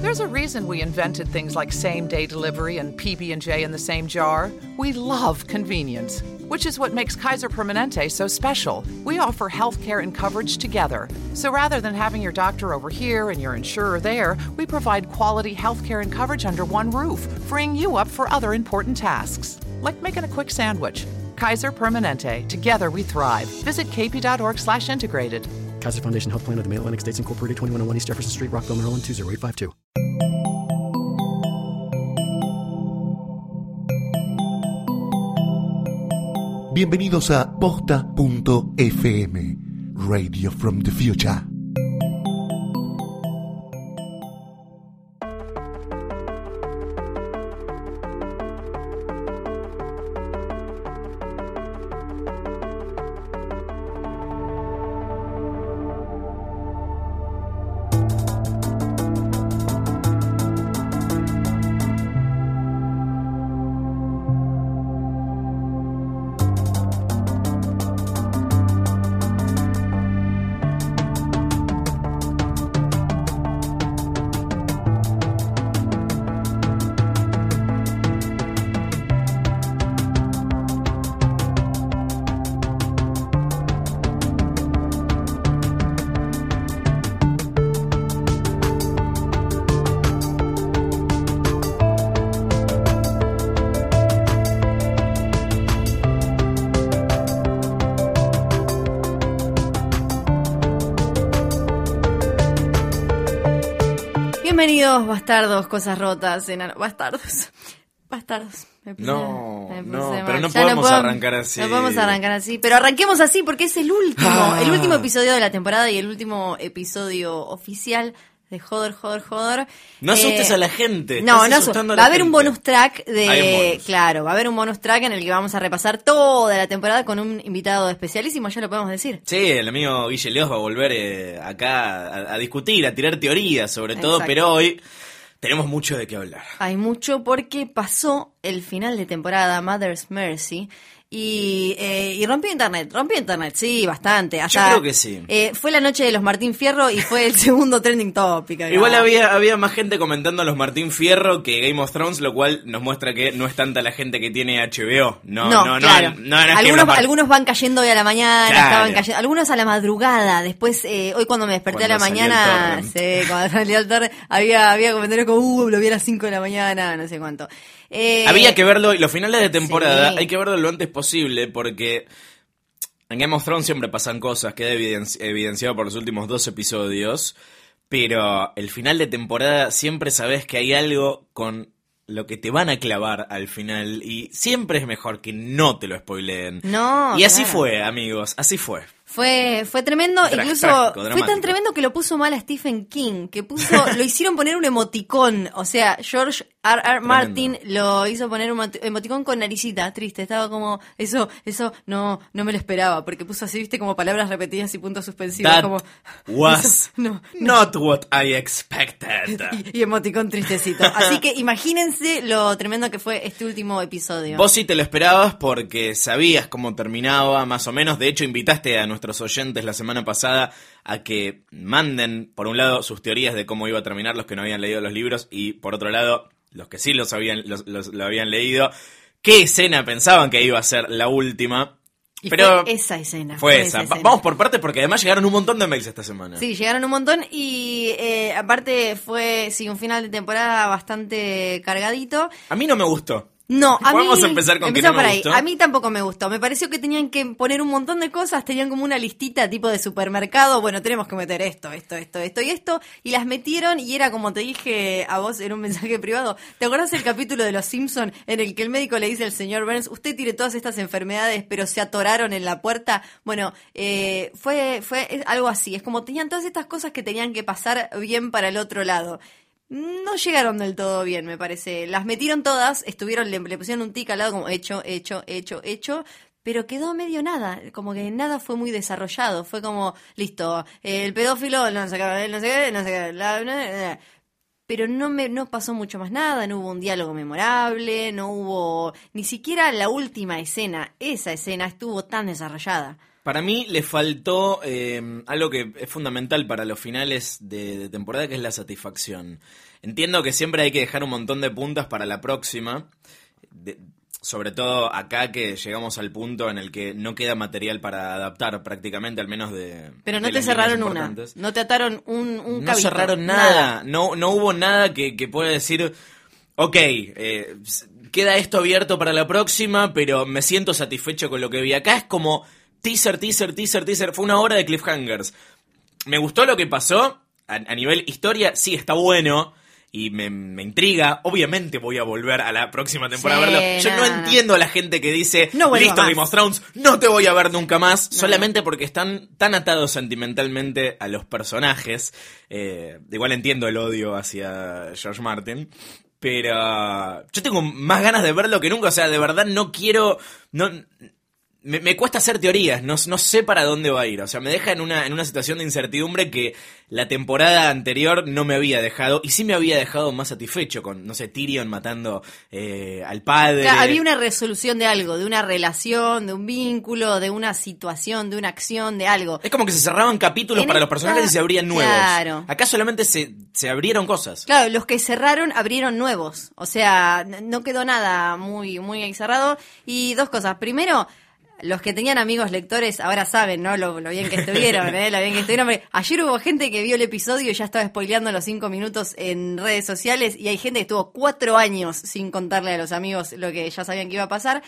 There's a reason we invented things like same-day delivery and PB&J in the same jar. We love convenience, which is what makes Kaiser Permanente so special. We offer healthcare and coverage together. So rather than having your doctor over here and your insurer there, we provide quality healthcare and coverage under one roof, freeing you up for other important tasks, like making a quick sandwich. Kaiser Permanente. Together we thrive. Visit kp.org/integrated. Kaiser Foundation Health Plan of the Mid-Atlantic States Incorporated, 2101 East Jefferson Street, Rockville, Maryland, 20852. Bienvenidos a posta.fm, Radio from the Future. Bastardos, cosas rotas, enano- bastardos. Bastardos. Me puse- No, me puse no, mal. pero no Ya podemos puedo- arrancar así. No podemos arrancar así, pero arranquemos así porque es el último, Ah. el último episodio de la temporada y el último episodio oficial de Joder, Joder, Joder. No asustes Eh, a la gente. No, no Va a haber un bonus track de. Claro, va a haber un bonus track en el que vamos a repasar toda la temporada con un invitado especialísimo, ya lo podemos decir. Sí, el amigo Guille Leos va a volver eh, acá a, a discutir, a tirar teorías sobre todo, pero hoy tenemos mucho de qué hablar. Hay mucho porque pasó el final de temporada, Mother's Mercy. Y, eh, y rompió internet, rompió internet, sí, bastante. Hasta, creo que sí. eh, fue la noche de los Martín Fierro y fue el segundo trending topic. acá. Igual había, había más gente comentando a los Martín Fierro que Game of Thrones, lo cual nos muestra que no es tanta la gente que tiene HBO. No, no, no. claro. no, no algunos, algunos van cayendo hoy a la mañana, Claro. estaban cayendo, algunos a la madrugada. Después, eh, hoy cuando me desperté Cuando a la mañana, sí, cuando salió el torre, había, había comentarios como, uh, lo vi a las 5 de la mañana, no sé cuánto. Eh, Había que verlo, y los finales de temporada Sí. hay que verlo lo antes posible porque en Game of Thrones siempre pasan cosas, queda evidenci- evidenciado por los últimos dos episodios, pero el final de temporada siempre sabes que hay algo con lo que te van a clavar al final y siempre es mejor que no te lo spoileen. No, y así claro. fue, amigos, así fue. Fue, fue tremendo, incluso trágico, fue tan tremendo que lo puso mal a Stephen King, que puso, lo hicieron poner un emoticón, o sea, George R. R. Martin lo hizo poner un moti- emoticón con naricita, triste, estaba como, eso, eso no, no me lo esperaba, porque puso así, viste, como palabras repetidas y puntos suspensivos, That como, was eso, no, not what I expected. y, y emoticón tristecito. Así que imagínense lo tremendo que fue este último episodio. Vos sí te lo esperabas porque sabías cómo terminaba, más o menos. De hecho, invitaste a nuestros oyentes la semana pasada a que manden, por un lado, sus teorías de cómo iba a terminar los que no habían leído los libros y, por otro lado, los que sí los habían, los, los- lo habían leído, qué escena pensaban que iba a ser la última. Y Pero fue esa escena. fue esa. Escena. Vamos por partes porque además llegaron un montón de mails esta semana. Sí, llegaron un montón y eh, aparte fue, sí, un final de temporada bastante cargadito. A mí no me gustó. No, a Podemos mí... empezar con que no me por ahí. gustó. A mí tampoco me gustó. Me pareció que tenían que poner un montón de cosas, tenían como una listita tipo de supermercado. Bueno, tenemos que meter esto, esto, esto, esto y esto. Y las metieron y era como te dije a vos en un mensaje privado. ¿Te acordás el capítulo de Los Simpson en el que el médico le dice al señor Burns, usted tiene todas estas enfermedades, pero se atoraron en la puerta? Bueno, eh, fue, fue algo así. Es como tenían todas estas cosas que tenían que pasar bien para el otro lado. No llegaron del todo bien, me parece. Las metieron todas, estuvieron, le, pusieron un tic al lado como hecho, hecho, hecho, hecho, pero quedó medio nada, como que nada fue muy desarrollado. Fue como, listo, el pedófilo, no sé qué, no sé qué, no sé qué, la- pero no me no pasó mucho más nada, no hubo un diálogo memorable, no hubo ni siquiera la última escena, esa escena estuvo tan desarrollada. Para mí le faltó eh, algo que es fundamental para los finales de, de temporada, que es la satisfacción. entiendo que siempre hay que dejar un montón de puntas para la próxima. De- sobre todo acá que llegamos al punto en el que no queda material para adaptar prácticamente, al menos de. Pero no de te cerraron una. No te ataron un, un No cabito, cerraron nada. No, no hubo nada que, que pueda decir, ok, eh, queda esto abierto para la próxima, pero me siento satisfecho con lo que vi. Acá es como teaser, teaser, teaser, teaser. Fue una hora de cliffhangers. Me gustó lo que pasó. A, a nivel historia, sí, está bueno. Y me, me intriga. Obviamente voy a volver a la próxima temporada Sí, a verlo. Yo no, entiendo a la gente que dice, No listo, más". Game of Thrones, no te voy a ver nunca más. Solamente porque están tan atados sentimentalmente a los personajes. Eh, igual entiendo el odio hacia George Martin. Pero yo tengo más ganas de verlo que nunca. O sea, de verdad no quiero. No, me, me cuesta hacer teorías, no, no sé para dónde va a ir. O sea, me deja en una, en una situación de incertidumbre que la temporada anterior no me había dejado. Y sí me había dejado más satisfecho con, no sé, Tyrion matando eh, al padre. Claro, había una resolución de algo, de una relación, de un vínculo, de una situación, de una acción, de algo. Es como que se cerraban capítulos En para los personajes y se abrían nuevos. Claro. Acá solamente se, se abrieron cosas. Claro, los que cerraron abrieron nuevos. O sea, no quedó nada muy, muy cerrado. Y dos cosas. Primero, los que tenían amigos lectores ahora saben, ¿no? Lo, lo bien que estuvieron, ¿eh? Lo bien que estuvieron. Ayer hubo gente que vio el episodio y ya estaba spoileando los cinco minutos en redes sociales. Y hay gente que estuvo cuatro años sin contarle a los amigos lo que ya sabían que iba a pasar.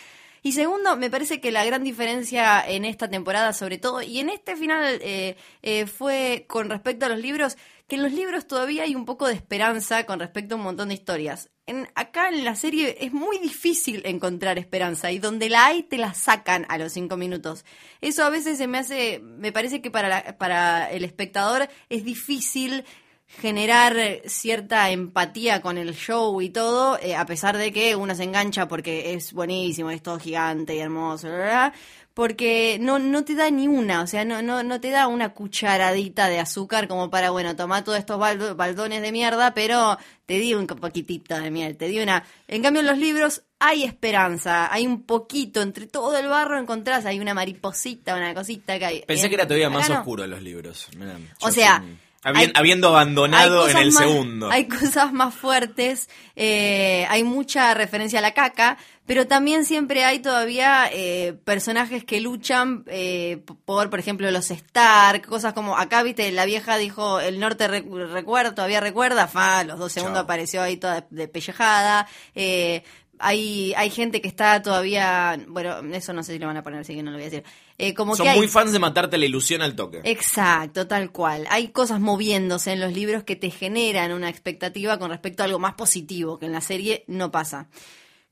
Y segundo, me parece que la gran diferencia en esta temporada, sobre todo, y en este final, eh, eh, fue con respecto a los libros, que en los libros todavía hay un poco de esperanza con respecto a un montón de historias. En, acá en la serie es muy difícil encontrar esperanza y donde la hay te la sacan a los cinco minutos. Eso a veces se me hace, me parece que para, la- para el espectador es difícil generar cierta empatía con el show y todo, eh, a pesar de que uno se engancha porque es buenísimo, es todo gigante y hermoso, bla, porque no, no te da ni una, o sea, no, no, no te da una cucharadita de azúcar como para, bueno, tomar todos estos baldo- baldones de mierda, pero te di un poquitito de miel, te di una... En cambio, en los libros hay esperanza, hay un poquito, entre todo el barro encontrás, hay una mariposita, una cosita que hay. Pensé En- que era todavía más no. oscuro los libros. Mirá, O sea, hay- habiendo abandonado en el más- segundo. Hay cosas más fuertes, eh, hay mucha referencia a la caca, pero también siempre hay todavía eh, personajes que luchan eh, por, por ejemplo, los Stark, cosas como acá, viste, la vieja dijo, el norte recu- recuerda, todavía recuerda, fa, los dos segundos Chao. apareció ahí toda de pellejada. Eh, hay, hay gente que está todavía, bueno, eso no sé si lo van a poner, así que no lo voy a decir. Eh, como Son que hay, muy fans de matarte la ilusión al toque. Exacto, tal cual. Hay cosas moviéndose en los libros que te generan una expectativa con respecto a algo más positivo, que en la serie no pasa.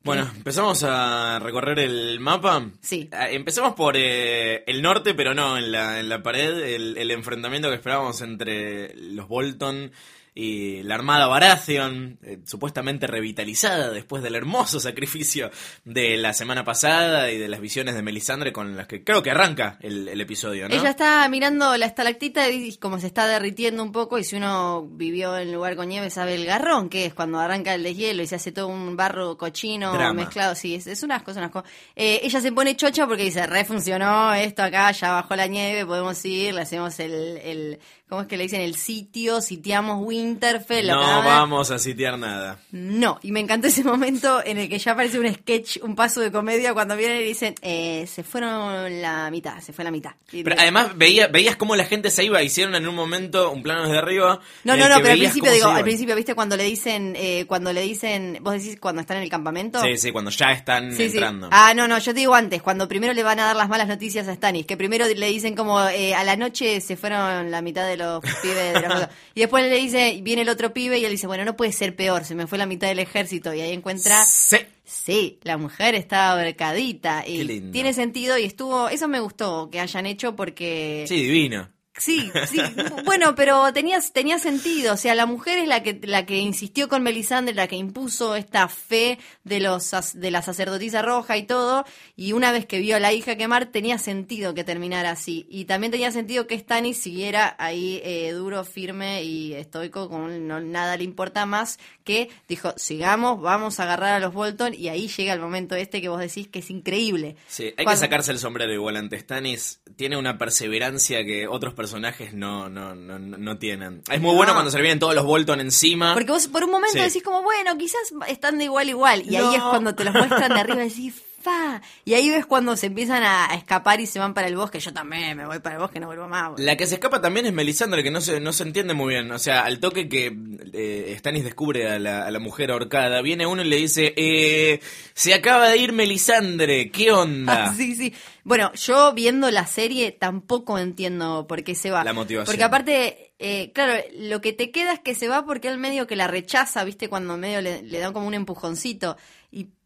Bueno, empezamos a recorrer el mapa. Sí. Ah, Empezamos por eh, el norte, pero no, en la, en la pared, el, el enfrentamiento que esperábamos entre los Bolton y la Armada Baratheon, eh, supuestamente revitalizada después del hermoso sacrificio de la semana pasada y de las visiones de Melisandre con las que creo que arranca el, el episodio, ¿no? Ella está mirando la estalactita y como se está derritiendo un poco y si uno vivió en lugar con nieve sabe el garrón que es cuando arranca el deshielo y se hace todo un barro cochino Drama. mezclado, sí, es, es un asco, es un asco. Eh, ella se pone chocha porque dice, refuncionó esto acá, ya bajó la nieve, podemos ir, le hacemos el, el ¿cómo es que le dicen? El sitio, sitiamos Winterfell. no vamos a sitear nada. No, y me encantó ese momento en el que ya aparece un sketch, un paso de comedia cuando vienen y dicen, eh, se fueron la mitad, se fue la mitad. Pero además veía, veías cómo la gente se iba, hicieron en un momento un plano desde arriba. no, no, no, pero al principio digo, al principio, ¿viste? Cuando le dicen, eh, cuando le dicen, vos decís cuando están en el campamento. Sí, sí, cuando ya están Sí, sí. entrando. Ah, no, no, yo te digo antes, cuando primero le van a dar las malas noticias a Stanis, que primero le dicen como eh, a la noche se fueron la mitad de los pibes de los... Y después le dice, viene el otro pibe y él dice, bueno, no puede ser peor, se me fue la mitad del ejército y ahí encuentra... Sí. Sí, la mujer está ahorcadita y tiene sentido y estuvo, eso me gustó que hayan hecho porque Sí, divino. Sí, sí. Bueno, pero tenía, tenía sentido. O sea, la mujer es la que, la que insistió con Melisandre, la que impuso esta fe de los de la sacerdotisa roja y todo. Y una vez que vio a la hija quemar, tenía sentido que terminara así. Y también tenía sentido que Stannis siguiera ahí eh, duro, firme y estoico, como no, nada le importa más, que dijo, sigamos, vamos a agarrar a los Bolton. Y ahí llega el momento este que vos decís que es increíble. Sí, hay que sacarse el sombrero igual ante Stannis. Tiene una perseverancia que otros personajes personajes no, no, no, no tienen. Es muy bueno cuando se le vienen todos los Bolton encima. Porque vos por un momento Sí. decís como, bueno, quizás están de igual igual. Y ahí es cuando te los muestran de arriba y decís, fa. Y ahí ves cuando se empiezan a escapar y se van para el bosque. Yo también me voy para el bosque, no vuelvo más. boludo. La que se escapa también es Melisandre, que no se, no se entiende muy bien. O sea, al toque que eh, Stannis descubre a la, a la mujer ahorcada, viene uno y le dice, eh, se acaba de ir Melisandre, ¿qué onda? Ah, sí, sí. Bueno, yo viendo la serie tampoco entiendo por qué se va. La motivación. Porque aparte, eh, claro, lo que te queda es que se va porque él medio que la rechaza, ¿viste? Cuando medio le, le dan como un empujoncito.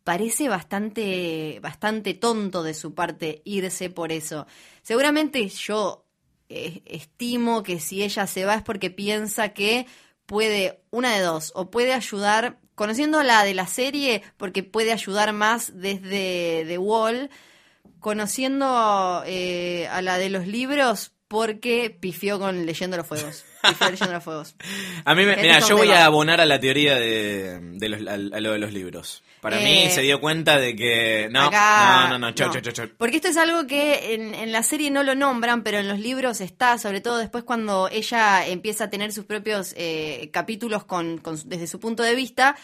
Parece bastante, bastante tonto de su parte irse por eso. Seguramente yo eh, estimo que si ella se va es porque piensa que puede, una de dos, o puede ayudar, conociendo la de la serie, porque puede ayudar más desde The Wall, conociendo eh, a la de los libros, porque pifió con Leyendo los Fuegos. Pifió Leyendo los Fuegos. A mí, me, mira, yo voy a abonar a la teoría de, de los, a, a lo de los libros. Para Eh, mí se dio cuenta de que... No, Acá- no, no, no, chau, no. Porque esto es algo que en, en la serie no lo nombran, pero en los libros está, sobre todo después cuando ella empieza a tener sus propios eh, capítulos con, con desde su punto de vista,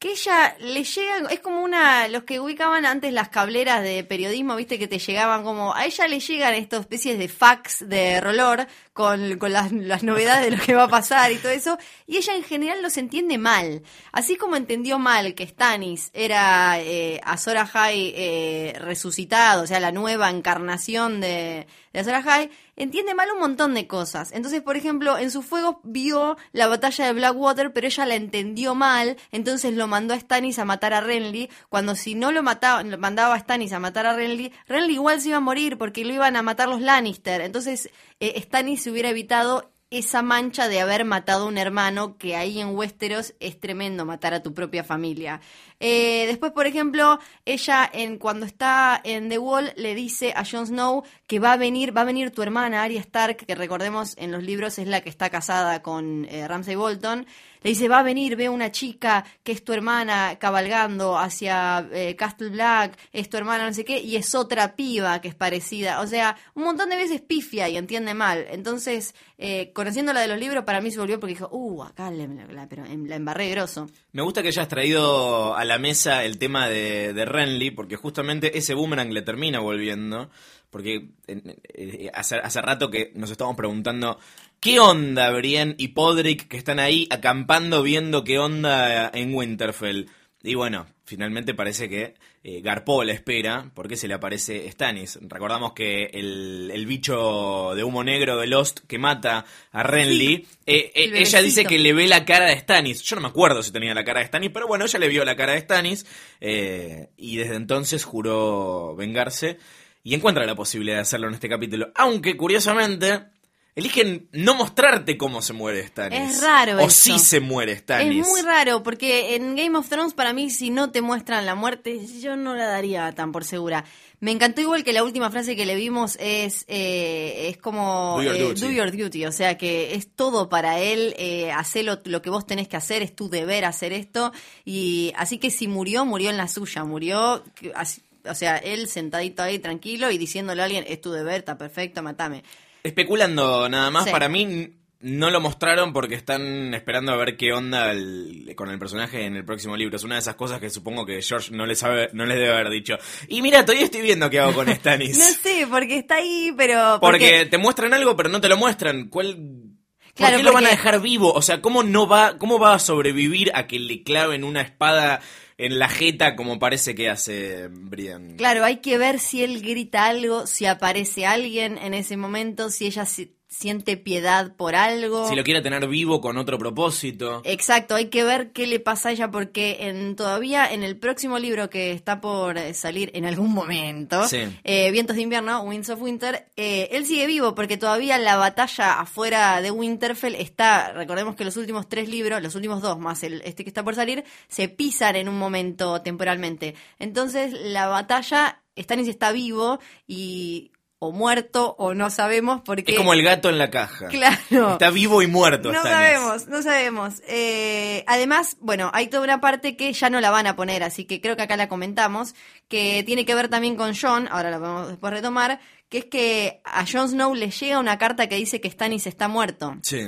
que ella le llega, es como una, los que ubicaban antes las cableras de periodismo, viste que te llegaban como, a ella le llegan estas especies de fax de rolor con, con las, novedades de lo que va a pasar y todo eso, y ella en general los entiende mal. Así como entendió mal que Stannis era eh, Azor Ahai eh, resucitado, o sea, la nueva encarnación de, de entiende mal un montón de cosas. Entonces, por ejemplo, en su fuego vio la batalla de Blackwater, pero ella la entendió mal, entonces lo mandó a Stannis a matar a Renly, cuando si no lo mataba, mandaba a Stannis a matar a Renly, Renly igual se iba a morir porque lo iban a matar los Lannister. Entonces, eh, se hubiera evitado esa mancha de haber matado a un hermano, que ahí en Westeros es tremendo matar a tu propia familia. Eh, después, por ejemplo, ella en cuando está en The Wall le dice a Jon Snow que va a venir, va a venir tu hermana Arya Stark, que recordemos en los libros es la que está casada con eh, Ramsay Bolton. Le dice, va a venir, ve una chica que es tu hermana cabalgando hacia eh, Castle Black, es tu hermana no sé qué, y es otra piba que es parecida. O sea, un montón de veces pifia y entiende mal. Entonces, eh, conociendo la de los libros, para mí se volvió porque dijo, uh, acá la, pero em- la embarré grosso. Me gusta que hayas traído a la mesa el tema de, de Renly, porque justamente ese boomerang le termina volviendo. Porque eh, hace, hace rato que nos estamos preguntando qué onda Brienne y Podrick que están ahí acampando viendo qué onda en Winterfell. Y bueno, finalmente parece que eh, Garpó la espera porque se le aparece Stannis. Recordamos que el, el bicho de humo negro de Lost que mata a Renly, eh, eh, El ella dice que le ve la cara de Stannis. Yo no me acuerdo si tenía la cara de Stannis, pero bueno, ella le vio la cara de Stannis eh, y desde entonces juró vengarse y encuentra la posibilidad de hacerlo en este capítulo. Aunque, curiosamente, eligen no mostrarte cómo se muere Stannis. Es raro O eso. si se muere Stannis. Es muy raro, porque en Game of Thrones, para mí, si no te muestran la muerte, yo no la daría tan por segura. Me encantó igual que la última frase que le vimos es, eh, es como Do your eh, duty. do your duty, o sea que es todo para él, eh, hacer lo, lo que vos tenés que hacer, es tu deber hacer esto, y así que si murió, murió en la suya, murió, así- o sea, él sentadito ahí tranquilo y diciéndole a alguien, es tu deber, está perfecto, matame. Especulando nada más, Sí. para mí no lo mostraron porque están esperando a ver qué onda el- con el personaje en el próximo libro. Es una de esas cosas que supongo que George no les, sabe, no les debe haber dicho. Y mira, todavía estoy viendo qué hago con Stannis. No sé, porque está ahí, pero... Porque te muestran algo, pero no te lo muestran. ¿Cuál, ¿Por Claro, qué lo van a dejar vivo? O sea, ¿cómo no va, cómo va a sobrevivir a que le claven una espada en la jeta como parece que hace Brian? Claro, hay que ver si él grita algo, si aparece alguien en ese momento, si ella si- siente piedad por algo. Si lo quiere tener vivo con otro propósito. Exacto, hay que ver qué le pasa a ella porque en, todavía en el próximo libro que está por eh, salir en algún momento, Sí. eh, Vientos de invierno, Winds of Winter, eh, él sigue vivo porque todavía la batalla afuera de Winterfell está, recordemos que los últimos tres libros, los últimos dos más el, este que está por salir, se pisan en un momento temporalmente. Entonces la batalla, Stannis está vivo y o muerto o no sabemos porque... Es como el gato en la caja. Claro. Está vivo y muerto. No sabemos, no sabemos. Eh, además, bueno, hay toda una parte que ya no la van a poner, así que creo que acá la comentamos, que tiene que ver también con John, ahora la podemos después retomar, que es que a Jon Snow le llega una carta que dice que Stannis está muerto. Sí.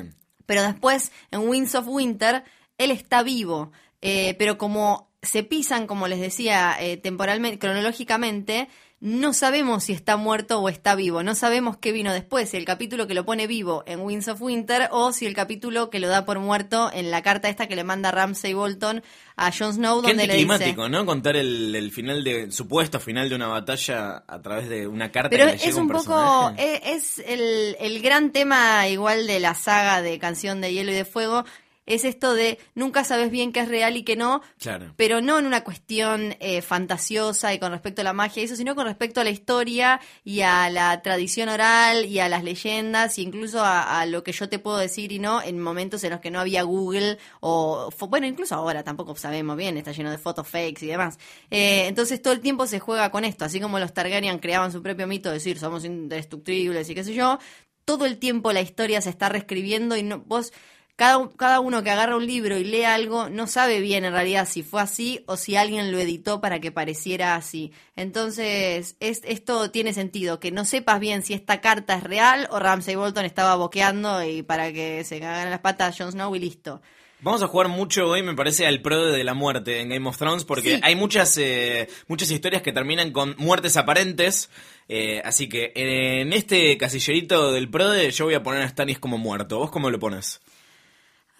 Pero después, en Winds of Winter, él está vivo. Eh, pero como se pisan, como les decía, eh, temporalmente, cronológicamente, no sabemos si está muerto o está vivo. No sabemos qué vino después, si el capítulo que lo pone vivo en Winds of Winter o si el capítulo que lo da por muerto en la carta esta que le manda Ramsay Bolton a Jon Snow, Qué donde le dice... anticlimático, ¿no? Contar el, el final de supuesto final de una batalla a través de una carta Pero que le es un poco, personaje. eh, es el, el gran tema igual de la saga de Canción de Hielo y de Fuego, es esto de nunca sabes bien qué es real y qué no, Claro. pero no en una cuestión eh, fantasiosa y con respecto a la magia y eso, sino con respecto a la historia y a la tradición oral y a las leyendas e incluso a, a lo que yo te puedo decir y no en momentos en los que no había Google o, bueno, incluso ahora tampoco sabemos bien, está lleno de fotos fakes y demás. Eh, entonces todo el tiempo se juega con esto, así como los Targaryen creaban su propio mito de decir somos indestructibles y qué sé yo, todo el tiempo la historia se está reescribiendo y no, vos cada, cada uno que agarra un libro y lee algo no sabe bien en realidad si fue así o si alguien lo editó para que pareciera así. Entonces, es, esto tiene sentido, que no sepas bien si esta carta es real o Ramsay Bolton estaba boqueando y para que se cagaran las patas Jon Snow y listo. Vamos a jugar mucho hoy, me parece, al pro de la muerte en Game of Thrones, porque Sí. hay muchas, eh, muchas historias que terminan con muertes aparentes. eh, así que en este casillerito del PRODE yo voy a poner a Stannis como muerto. ¿Vos cómo lo pones?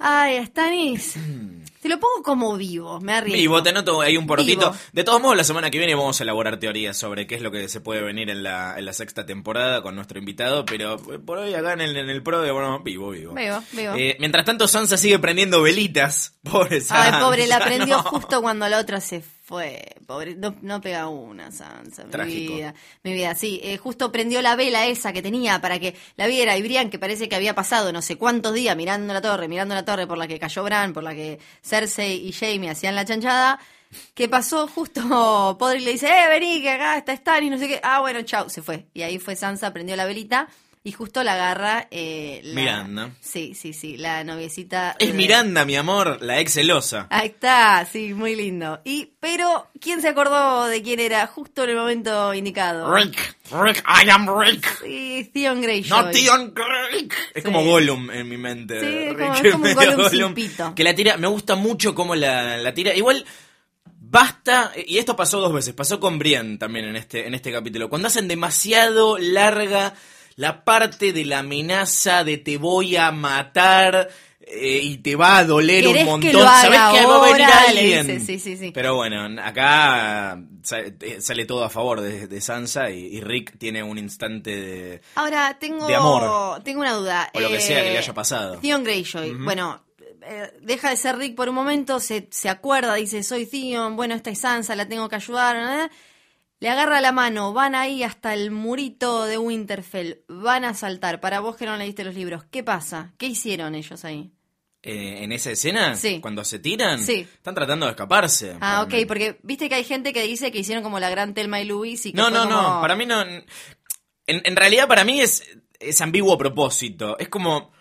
Ay, Stanis, te lo pongo como vivo, me arriesgo. Vos te noto ahí un porotito. Vivo. De todos modos, la semana que viene vamos a elaborar teorías sobre qué es lo que se puede venir en la, en la sexta temporada con nuestro invitado, pero por hoy acá en el, en el PRODE, bueno, vivo, vivo. Vivo, vivo. Eh, mientras tanto, Sansa sigue prendiendo velitas. Pobre Ay, Sansa. pobre, la prendió no. justo cuando la otra se fue. Pobre, no, no pega una, Sansa. Mi Trágico. vida, mi vida, sí. eh, justo prendió la vela esa que tenía para que la viera. Y Brian, que parece que había pasado no sé cuántos días mirando la torre, mirando la torre por la que cayó Bran, por la que Cersei y Jamie hacían la chanchada. ¿Qué pasó? Justo Podrick le dice, eh, vení, que acá está Stan y no sé qué. Ah, bueno, chau, se fue. Y ahí fue Sansa, prendió la velita y justo la agarra eh, la- Miranda. Sí, sí, sí, la noviecita. Es de- Miranda, mi amor, la ex celosa. Ahí está, sí, muy lindo. Y, pero, ¿quién se acordó de quién era justo en el momento indicado? Rick, Rick, I am Rick. Sí, Theon Greyjoy. No Theon Rick. Es Sí. como Gollum en mi mente. Sí, es Rick como- es como un medio Gollum sin pito. Que la tira, me gusta mucho cómo la, la tira. Igual, basta, y esto pasó dos veces, pasó con Brian también en este, en este capítulo. Cuando hacen demasiado larga la parte de la amenaza de te voy a matar. eh, y te va a doler un ¿Querés que montón. haga Sabés que va a venir alguien. dice, sí, sí, sí. Pero bueno, acá sa- sale todo a favor de, de Sansa y, y Rick tiene un instante de. Ahora, tengo, De amor. tengo una duda. O lo que sea que le Eh, haya pasado. Theon Greyjoy, bueno, eh, deja de ser Rick por un momento, se, se acuerda, dice, soy Theon, bueno, esta es Sansa, la tengo que ayudar. Le agarra la mano, van ahí hasta el murito de Winterfell, van a saltar. Para vos que no leíste los libros, ¿qué pasa? ¿Qué hicieron ellos ahí? Eh, en esa escena, Sí. cuando se tiran, Sí. están tratando de escaparse. Ah, ok, mí. porque viste que hay gente que dice que hicieron como la gran Telma y Luis y que No, no, no. Para mí no. En, en realidad, para mí es, es ambiguo propósito. Es como.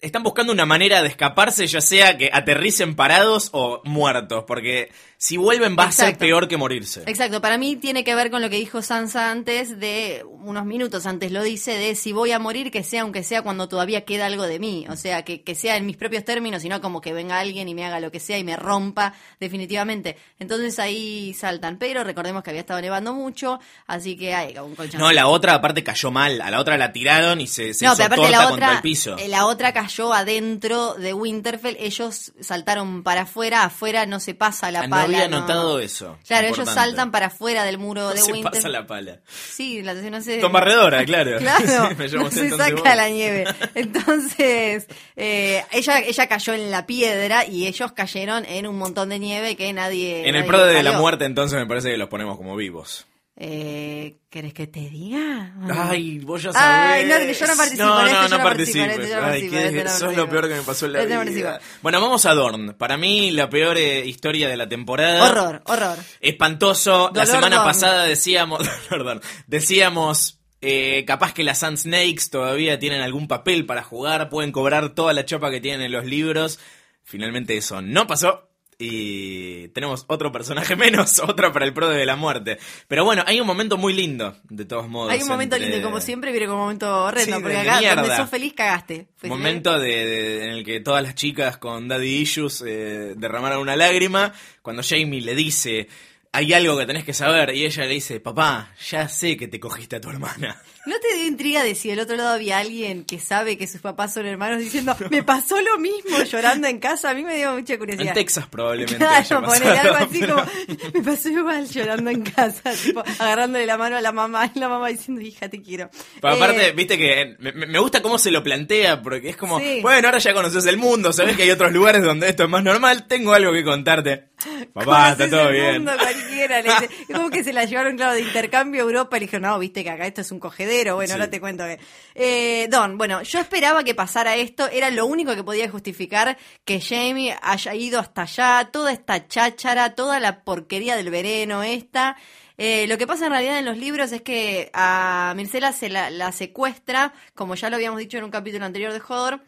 Están buscando una manera de escaparse, ya sea que aterricen parados o muertos. Porque si vuelven va a ser peor que morirse. Exacto, para mí tiene que ver con lo que dijo Sansa antes, de unos minutos antes lo dice, de si voy a morir, que sea aunque sea cuando todavía queda algo de mí, o sea, que, que sea en mis propios términos, y no como que venga alguien y me haga lo que sea y me rompa definitivamente. Entonces ahí saltan, pero recordemos que había estado nevando mucho, así que hay un colchón. No, la otra aparte cayó mal. A la otra la tiraron y se, se No, hizo pero aparte torta la contra el piso. eh, la otra cayó adentro de Winterfell, ellos saltaron para afuera, afuera no se pasa la Ah, pala. Había notado eso. Claro, ellos saltan para afuera del muro No de se Winterfell. pasa la pala. Sí, la no sé. Con barredora, claro. Claro, me no se saca vos. la nieve. Entonces, eh, ella, ella cayó en la piedra y ellos cayeron en un montón de nieve que nadie. En el pro de la muerte, entonces me parece que los ponemos como vivos. Eh, ¿Querés que te diga? Ay, vos ya sabés. Ay, no, yo no participo No, este, no, no no participo este, yo Ay, participo este, no sos participo. lo peor que me pasó en la vida. participo. Bueno, vamos a Dorn. Para mí, la peor eh, historia de la temporada. Horror, horror. Espantoso. la semana Dorn. pasada decíamos. Dorn. Decíamos. Eh, capaz que las Sand Snakes todavía tienen algún papel para jugar, pueden cobrar toda la chapa que tienen en los libros. Finalmente eso no pasó. Y tenemos otro personaje menos, otro para el pro de la muerte. Pero bueno, hay un momento muy lindo, de todos modos. Hay un momento entre- lindo, y como siempre, pero como un momento horrendo, Sí, porque acá mierda. donde sos feliz cagaste. Fue Momento de, de- en el que todas las chicas con daddy issues eh, derramaron una lágrima cuando Jamie le dice hay algo que tenés que saber y ella le dice papá ya sé que te cogiste a tu hermana ¿No te dio intriga de si del otro lado había alguien que sabe que sus papás son hermanos diciendo, me pasó lo mismo llorando en casa? A mí me dio mucha curiosidad. en Texas probablemente haya Claro, poner pasado. algo así como, me pasó igual llorando en casa, tipo, agarrándole la mano a la mamá y la mamá diciendo, hija, te quiero. Pero aparte, Eh, viste que me, me gusta cómo se lo plantea, porque es como, Sí. bueno, ahora ya conoces el mundo, sabes que hay otros lugares donde esto es más normal, tengo algo que contarte. Papá, está todo el bien. mundo, cualquiera, le dice. Es como que se la llevaron, claro, de intercambio a Europa y le dijeron, no, viste que acá esto es un cogedero. Bueno, Sí. ahora te cuento que. Eh, Don, bueno, yo esperaba que pasara esto, era lo único que podía justificar que Jamie haya ido hasta allá, toda esta cháchara, toda la porquería del vereno esta. Eh, lo que pasa en realidad en los libros es que a Mircela se la, la secuestra, como ya lo habíamos dicho en un capítulo anterior de Hodor,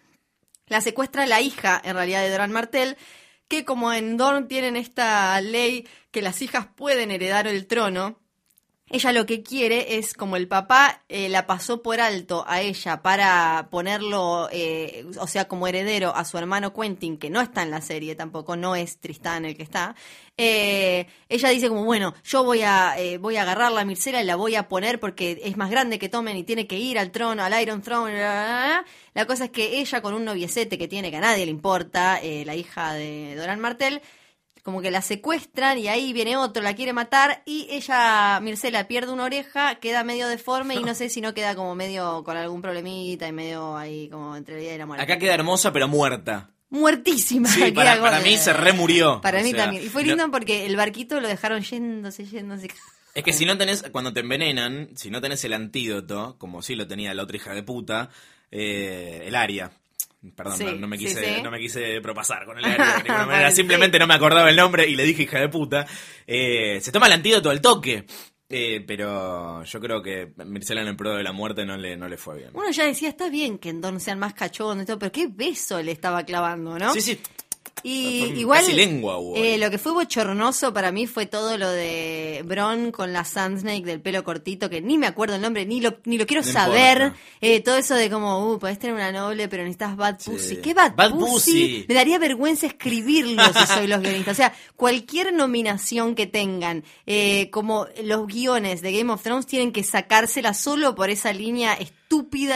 la secuestra la hija, en realidad, de Doran Martell, que como en Dorn tienen esta ley que las hijas pueden heredar el trono, ella lo que quiere es, como el papá eh, la pasó por alto a ella para ponerlo, eh, o sea, como heredero a su hermano Quentin, que no está en la serie tampoco, no es Tristán el que está, eh, ella dice como, bueno, yo voy a, eh, voy a agarrar la Mircela y la voy a poner porque es más grande que Tomen y tiene que ir al trono, al Iron Throne. bla, bla, bla. La cosa es que ella con un noviecete que tiene que a nadie le importa, eh, la hija de Doran Martell, como que la secuestran y ahí viene otro, la quiere matar y ella, Mircela, pierde una oreja, queda medio deforme y no sé si no queda como medio con algún problemita y medio ahí como entre la vida y la muerte. Acá queda hermosa pero muerta. Muertísima. Sí, para, como- para mí se remurió. Para O mí sea, también. Y fue no- lindo porque el barquito lo dejaron yéndose, yéndose. Es que si no tenés, cuando te envenenan, si no tenés el antídoto, como sí lo tenía la otra hija de puta, eh, el Aria. Perdón, Sí, no, no me quise, sí. no me quise propasar con el Aria de ninguna manera, simplemente no me acordaba el nombre y le dije hija de puta. Eh, se toma el antídoto al toque. Eh, pero yo creo que Mircela en el pro de la muerte no le, no le fue bien. Uno ya decía, está bien que en Don sean más cachondos y todo, pero qué beso le estaba clavando, ¿no? Sí, sí. Y igual lengua eh, lo que fue bochornoso para mí fue todo lo de Bron con la Sandsnake del pelo cortito, que ni me acuerdo el nombre, ni lo, ni lo quiero No saber. Eh, todo eso de como, uh, podés tener una noble, pero necesitas Bad Sí. Pussy. ¿Qué Bad, Bad Pussy? Pussy. Me daría vergüenza escribirlo si soy los guionistas. O sea, cualquier nominación que tengan, eh, como los guiones de Game of Thrones tienen que sacársela solo por esa línea estúpida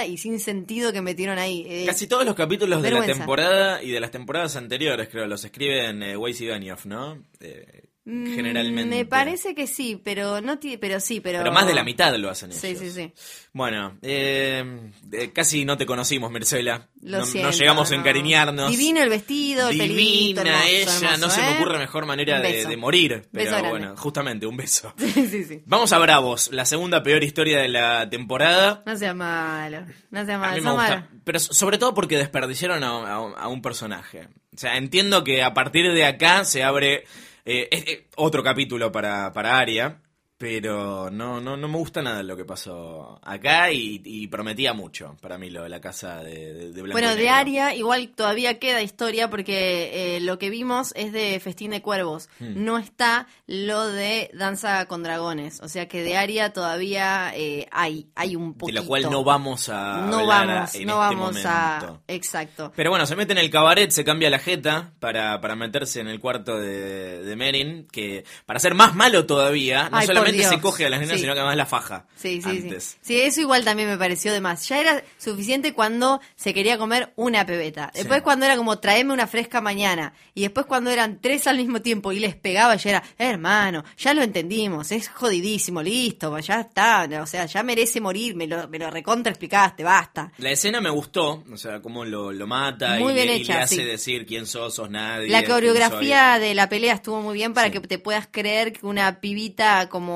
y sin sentido que metieron ahí. Eh, Casi todos los capítulos de la temporada y de las temporadas anteriores, creo, los escriben eh, Weiss y Benioff, ¿no? Eh, generalmente. Me parece que sí, pero no ti- pero sí, pero Pero más de la mitad lo hacen ellos. Sí, sí, sí. Bueno, eh, eh, casi no te conocimos, Marcela. Lo no, siento, no llegamos a no. encariñarnos. Divino el vestido, el pelito, Divina hermoso, ella, no se me ¿eh? ocurre mejor manera de, morir. Pero Beso grande. bueno, justamente, un beso. Sí, sí, sí. Vamos a Bravos, la segunda peor historia de la temporada. No sea malo, no sea A malo, mí me gusta. Pero so- sobre todo porque desperdiciaron a, a- a un personaje. O sea, entiendo que a partir de acá se abre eh, es- eh, otro capítulo para, para Aria. Pero no, no, no me gusta nada lo que pasó acá y, y prometía mucho para mí lo de la casa de, de, de Blanco Bueno, de. Aria igual todavía queda historia porque eh, lo que vimos es de Festín de Cuervos. Hmm. No está lo de Danza con Dragones. O sea que de Aria todavía eh, hay, hay un De poquito. lo cual no vamos a No vamos, en no este vamos momento. a... Exacto. Pero bueno, se mete en el cabaret, se cambia la jeta para, para meterse en el cuarto de, de Merin, que para ser más malo todavía, no Ay, por solamente se coge a las nenas, Sí. sino que además la faja. Sí, sí, antes. sí. Sí, eso igual también me pareció de más. Ya era suficiente cuando se quería comer una pebeta. Después Sí. cuando era como traeme una fresca mañana. Y después cuando eran tres al mismo tiempo y les pegaba, ya era, "Eh, hermano, ya lo entendimos, es jodidísimo, listo, ya está. O sea, ya merece morir, me lo, me lo recontra explicaste, basta. La escena me gustó, o sea, cómo lo, lo mata Muy y, bien le, y hecha, le hace sí. decir quién sos, sos nadie. La coreografía de la pelea estuvo muy bien para que te puedas creer que una pibita como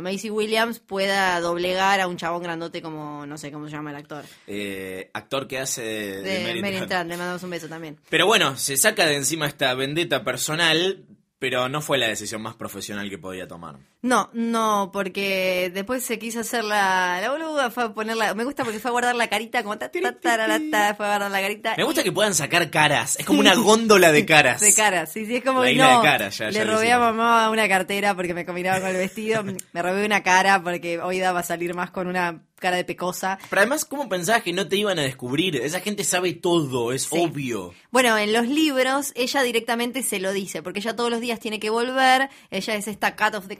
Macy Williams pueda doblegar a un chabón grandote como, no sé cómo se llama el actor. Eh, actor que hace de, de. Trant, le mandamos un beso también. Pero bueno, se saca de encima esta vendetta personal pero no fue la decisión más profesional que podía tomar. No, no, porque después se quiso hacer la, la boluda, fue a ponerla, me gusta porque fue a guardar la carita como ta, ta, fue a guardar la carita. Me gusta y- que puedan sacar caras, es como una góndola de caras. De caras, sí, sí, es como La no, de caras, ya- le ya robé a mamá una cartera porque me combinaba con el vestido, me robé una cara porque hoy va a salir más con una cara de pecosa. Pero además, ¿cómo pensabas que no te iban a descubrir? Esa gente sabe todo, es Sí. obvio. Bueno, en los libros ella directamente se lo dice, porque ella todos los días tiene que volver, ella es esta Cat of the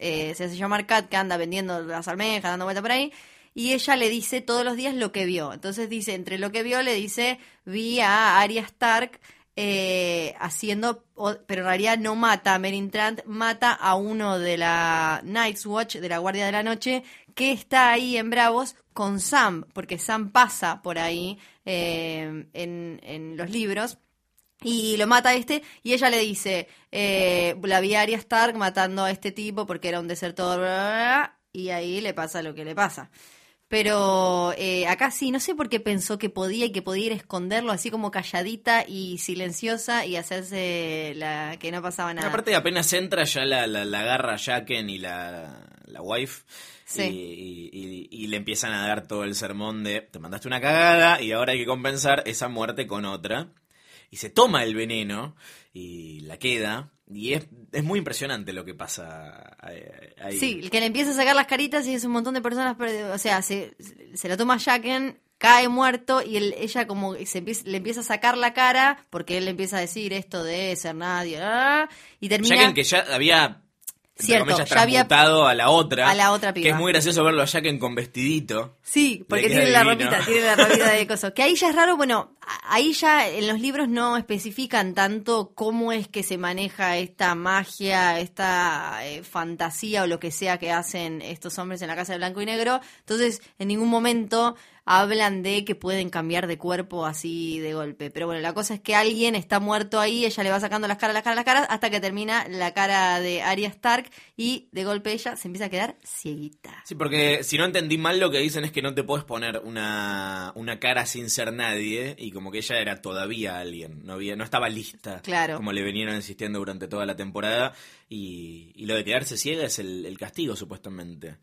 Eh, se hace llamar que anda vendiendo las almejas, dando vuelta por ahí, y ella le dice todos los días lo que vio. Entonces dice, entre lo que vio, le dice, vi a Arya Stark eh, haciendo, pero en realidad no mata a Merin Trant, mata a uno de la Night's Watch, de la Guardia de la Noche, que está ahí en Bravos con Sam, porque Sam pasa por ahí eh, en los libros. Y lo mata a este, y ella le dice, eh, la vi a Arya Stark matando a este tipo porque era un desertor, bla, bla, bla, y ahí le pasa lo que le pasa. Pero eh, acá sí, no sé por qué pensó que podía y que podía ir a esconderlo así como calladita y silenciosa y hacerse la que no pasaba nada. Aparte, apenas entra, ya la, la, la agarra Jacken y la, la wife. Sí. Y, y- y le empiezan a dar todo el sermón de te mandaste una cagada y ahora hay que compensar esa muerte con otra. Y se toma el veneno y la queda. Y es, es muy impresionante lo que pasa eh, ahí. Sí, el que le empieza a sacar las caritas y es un montón de personas, pero, o sea, se, se la toma Jacken, cae muerto y él- ella como se empieza, le empieza a sacar la cara porque él le empieza a decir esto de ser nadie, y termina... Jacken que ya había Cierto, ya había- a la otra. a la otra Que piba. es muy gracioso verlo a Jacken con vestidito. Sí, porque tiene la ropita, tiene la ropita de cosas. Que ahí ya es raro, bueno, ahí ya en los libros no especifican tanto cómo es que se maneja esta magia, esta eh, fantasía o lo que sea que hacen estos hombres en la casa de blanco y negro. Entonces, en ningún momento hablan de que pueden cambiar de cuerpo así de golpe. Pero bueno, la cosa es que alguien está muerto ahí, ella le va sacando las caras, las caras, las caras, hasta que termina la cara de Arya Stark y de golpe ella se empieza a quedar cieguita. Sí, porque si no entendí mal, lo que dicen es que no te puedes poner una, una cara sin ser nadie. Y como que ella era todavía alguien. No, había, no estaba lista. Claro. Como le vinieron insistiendo durante toda la temporada. Y, y lo de quedarse ciega es el, el castigo, supuestamente.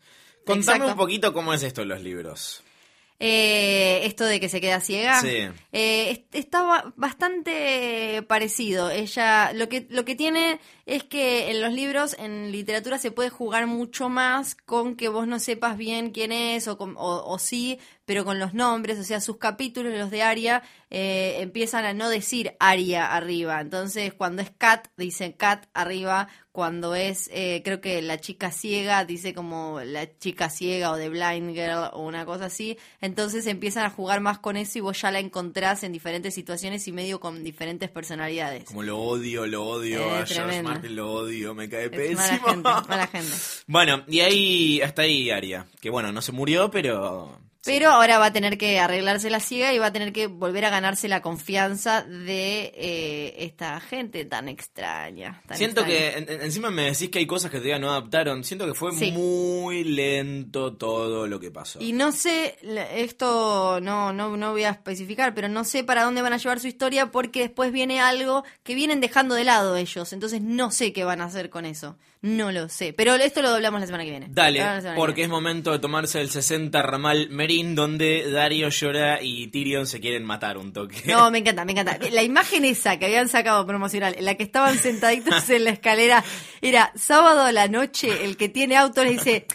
Contame Exacto. un poquito cómo es esto en los libros. Eh, esto de que se queda ciega. Sí. Eh, est- estaba bastante parecido. Ella, lo que, lo que tiene es que en los libros, en literatura, se puede jugar mucho más con que vos no sepas bien quién es, o, con- o, o sí, pero con los nombres, o sea, sus capítulos, los de Aria, eh, empiezan a no decir Aria arriba. Entonces, cuando es Cat, dicen Cat arriba. Cuando es, eh, creo que la chica ciega, dice como la chica ciega o de Blind Girl o una cosa así. Entonces empiezan a jugar más con eso y vos ya la encontrás en diferentes situaciones y medio con diferentes personalidades. Como lo odio, lo odio. Eh, a George. Martin lo odio, me cae Es pésimo. mala gente, mala gente. Bueno, y ahí, hasta ahí Aria. Que bueno, no se murió, pero... Pero ahora va a tener que arreglarse la ciega y va a tener que volver a ganarse la confianza de eh, esta gente tan extraña. tan Siento extraña. que en- en- encima me decís que hay cosas que todavía no adaptaron. Siento que fue Sí. muy lento todo lo que pasó. Y no sé, esto no, no, no voy a especificar, pero no sé para dónde van a llevar su historia porque después viene algo que vienen dejando de lado ellos. Entonces no sé qué van a hacer con eso. No lo sé. Pero esto lo hablamos la semana que viene. Dale, semana porque es momento de tomarse el 60 ramal Merín, donde Dario llora y Tyrion se quieren matar un toque. No, me encanta, me encanta. La imagen esa que habían sacado promocional, en la que estaban sentaditos en la escalera, era sábado a la noche, el que tiene auto le dice,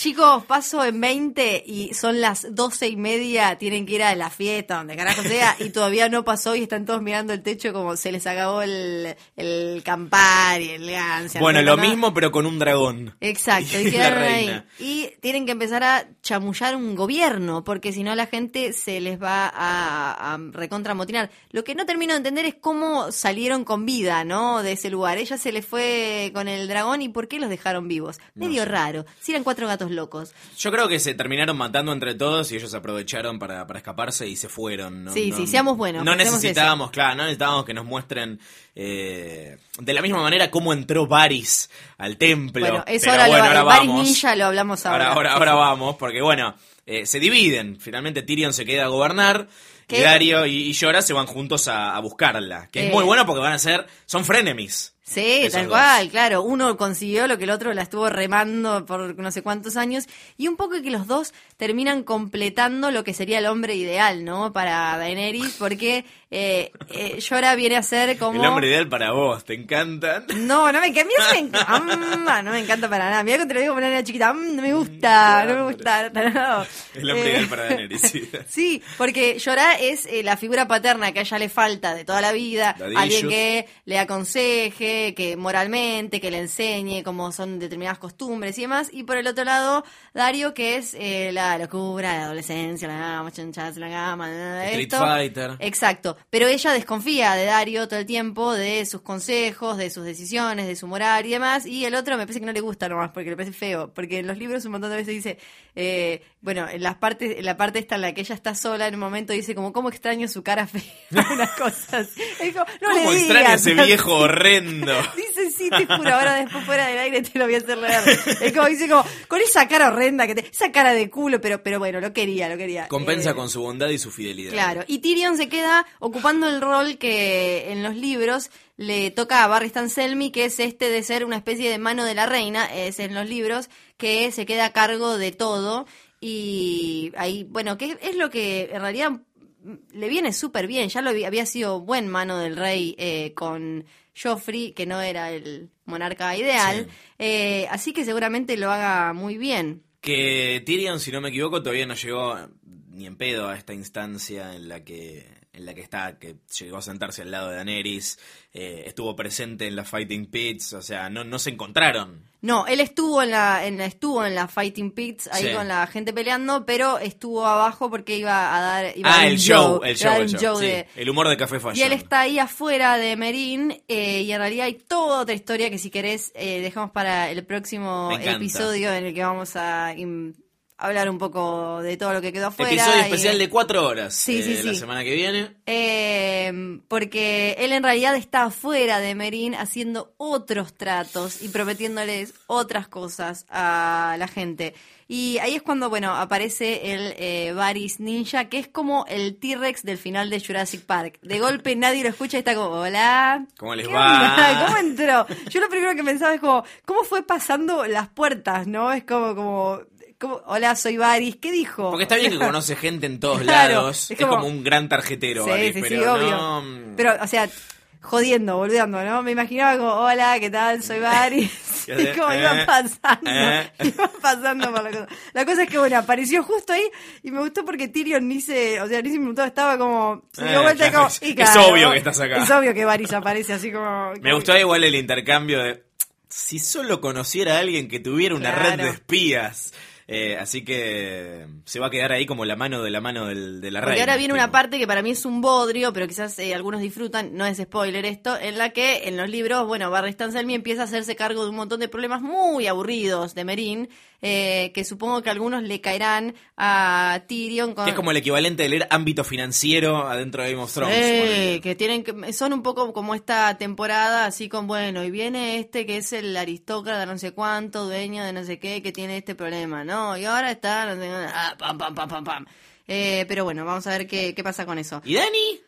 chicos, paso en 20 y son las doce y media, tienen que ir a la fiesta, donde carajo sea, y todavía no pasó y están todos mirando el techo como se les acabó el, el Campari, el Gancia. bueno, no lo nada. mismo, pero con un dragón. Exacto, Y y quedaron ahí. Y tienen que empezar a chamullar un gobierno, porque si no la gente se les va a, a recontramotinar. Lo que no termino de entender es cómo salieron con vida, ¿no? De ese lugar. Ella se le fue con el dragón y por qué los dejaron vivos. Medio raro. Si eran cuatro gatos locos. Yo creo que se terminaron matando entre todos y ellos aprovecharon para, para escaparse y se fueron. ¿no? Sí, No- sí, seamos buenos, No necesitábamos, claro, no necesitábamos que nos muestren eh, de la misma manera cómo entró Varys al templo. Bueno, eso Pero ahora, bueno, lo, ahora vamos. Ninja lo hablamos ahora. Ahora, ahora, ahora vamos, porque bueno, eh, se dividen. Finalmente Tyrion se queda a gobernar. Y ¿Qué? Dario y, y Jorah se van juntos a, a buscarla. Que Eh. es muy bueno porque van a ser. Son frenemies. Sí, Esos tal dos. cual, claro. Uno consiguió lo que el otro la estuvo remando por no sé cuántos años. Y un poco que los dos terminan completando lo que sería el hombre ideal, ¿no? Para Daenerys, porque eh, eh, viene a ser como... El hombre ideal para vos, ¿te encantan? No, no me encanta. A mí eso me encanta. no me encanta para nada. Mira que te lo digo como una chiquita. mm, no me gusta, no me gusta. no. El hombre Eh, ideal para Daenerys. sí. Sí, porque Jorah es eh, la figura paterna que a ella le falta de toda la vida, alguien que le aconseje, que moralmente, que le enseñe cómo son determinadas costumbres y demás. Y por el otro lado, Dario, que es eh, la locura, la adolescencia, la gama, chanchas, la gama, Street. Fighter. Exacto, pero ella desconfía de Dario todo el tiempo, de sus consejos, de sus decisiones, de su moral y demás, y el otro me parece que no le gusta nomás, porque le parece feo, porque en los libros un montón de veces dice, eh, bueno, en las partes, en la parte esta en la que ella está sola, en un momento dice como, ¿cómo extraño su cara fea? Unas cosas. Como, no ¿Cómo le extraña ese viejo horrendo? Dice, sí, te juro, ahora después fuera del aire te lo voy a hacer leer. Es como, dice como, con esa cara horrenda que te, esa cara de culo, pero, pero bueno, lo quería, lo quería. Compensa Eh, con su bondad y su fidelidad. Claro, y Tyrion se queda ocupando el rol que en los libros le toca a Barry Stan Selmy, que es este de ser una especie de mano de la reina, es en los libros, que se queda a cargo de todo. Y ahí, bueno, que es lo que en realidad le viene súper bien. Ya lo había, sido buen mano del rey eh, con Joffrey, que no era el monarca ideal. Eh, así que seguramente lo haga muy bien. Que Tyrion, si no me equivoco, todavía no llegó ni en pedo a esta instancia en la que en la que está, que llegó a sentarse al lado de Daenerys, eh, estuvo presente en la Fighting Pits, o sea, no, no se encontraron. No, él estuvo en la, en estuvo en la Fighting Pits ahí Sí. con la gente peleando, pero estuvo abajo porque iba a dar iba Ah, el show, el show, el show. sí. de- El humor de Café y Fashion. él está ahí afuera de Merín eh, y en realidad hay toda otra historia que si querés eh, dejamos para el próximo episodio en el que vamos a im- hablar un poco de todo lo que quedó afuera. Episodio y- especial de cuatro horas Sí, eh, sí, la sí. semana que viene. Eh, porque él en realidad está afuera de Merín haciendo otros tratos y prometiéndoles otras cosas a la gente. Y ahí es cuando, bueno, aparece el eh, Varys Ninja, que es como el T-Rex del final de Jurassic Park. De golpe nadie lo escucha y está como, hola. ¿Cómo les ¿qué va? onda? ¿Cómo entró? Yo lo primero que pensaba es como, ¿cómo fue pasando las puertas, no? Es como, como, hola, soy Varys. ¿Qué dijo? Porque está bien que conoce gente en todos Claro, lados. es Es como, un gran tarjetero, Sí, sí, pero obvio. no, mm, Pero, o sea, jodiendo, volviendo, ¿no? Me imaginaba como, hola, ¿qué tal? Soy Varys. ¿Qué y como iba Eh, pasando, eh. iba pasando por la cosa. La cosa es que, bueno, apareció justo ahí y me gustó porque Tyrion ni se, o sea, ni se preguntó, estaba como, se dio Eh, vuelta y como, es- obvio que estás acá. Es obvio que Varys aparece así como... Me gustó igual el intercambio de. Si solo conociera a alguien que tuviera una Claro. red de espías. Eh, así que se va a quedar ahí como la mano de la mano del, de la reina. ahora viene tipo. una parte que para mí es un bodrio, pero quizás eh, algunos disfrutan, no es spoiler esto, en la que en los libros, bueno, Barry Stan Selmy empieza a hacerse cargo de un montón de problemas muy aburridos de Merín, eh, que supongo que algunos le caerán a Tyrion con... Que es como el equivalente de leer ámbito financiero adentro de Game of Thrones. Sí, que tienen que son un poco como esta temporada así con bueno y viene este que es el aristócrata no sé cuánto dueño de no sé qué que tiene este problema no y ahora está no sé, ah, pam pam pam pam pam Eh, pero bueno vamos a ver qué, qué pasa con eso ¿Y Dani?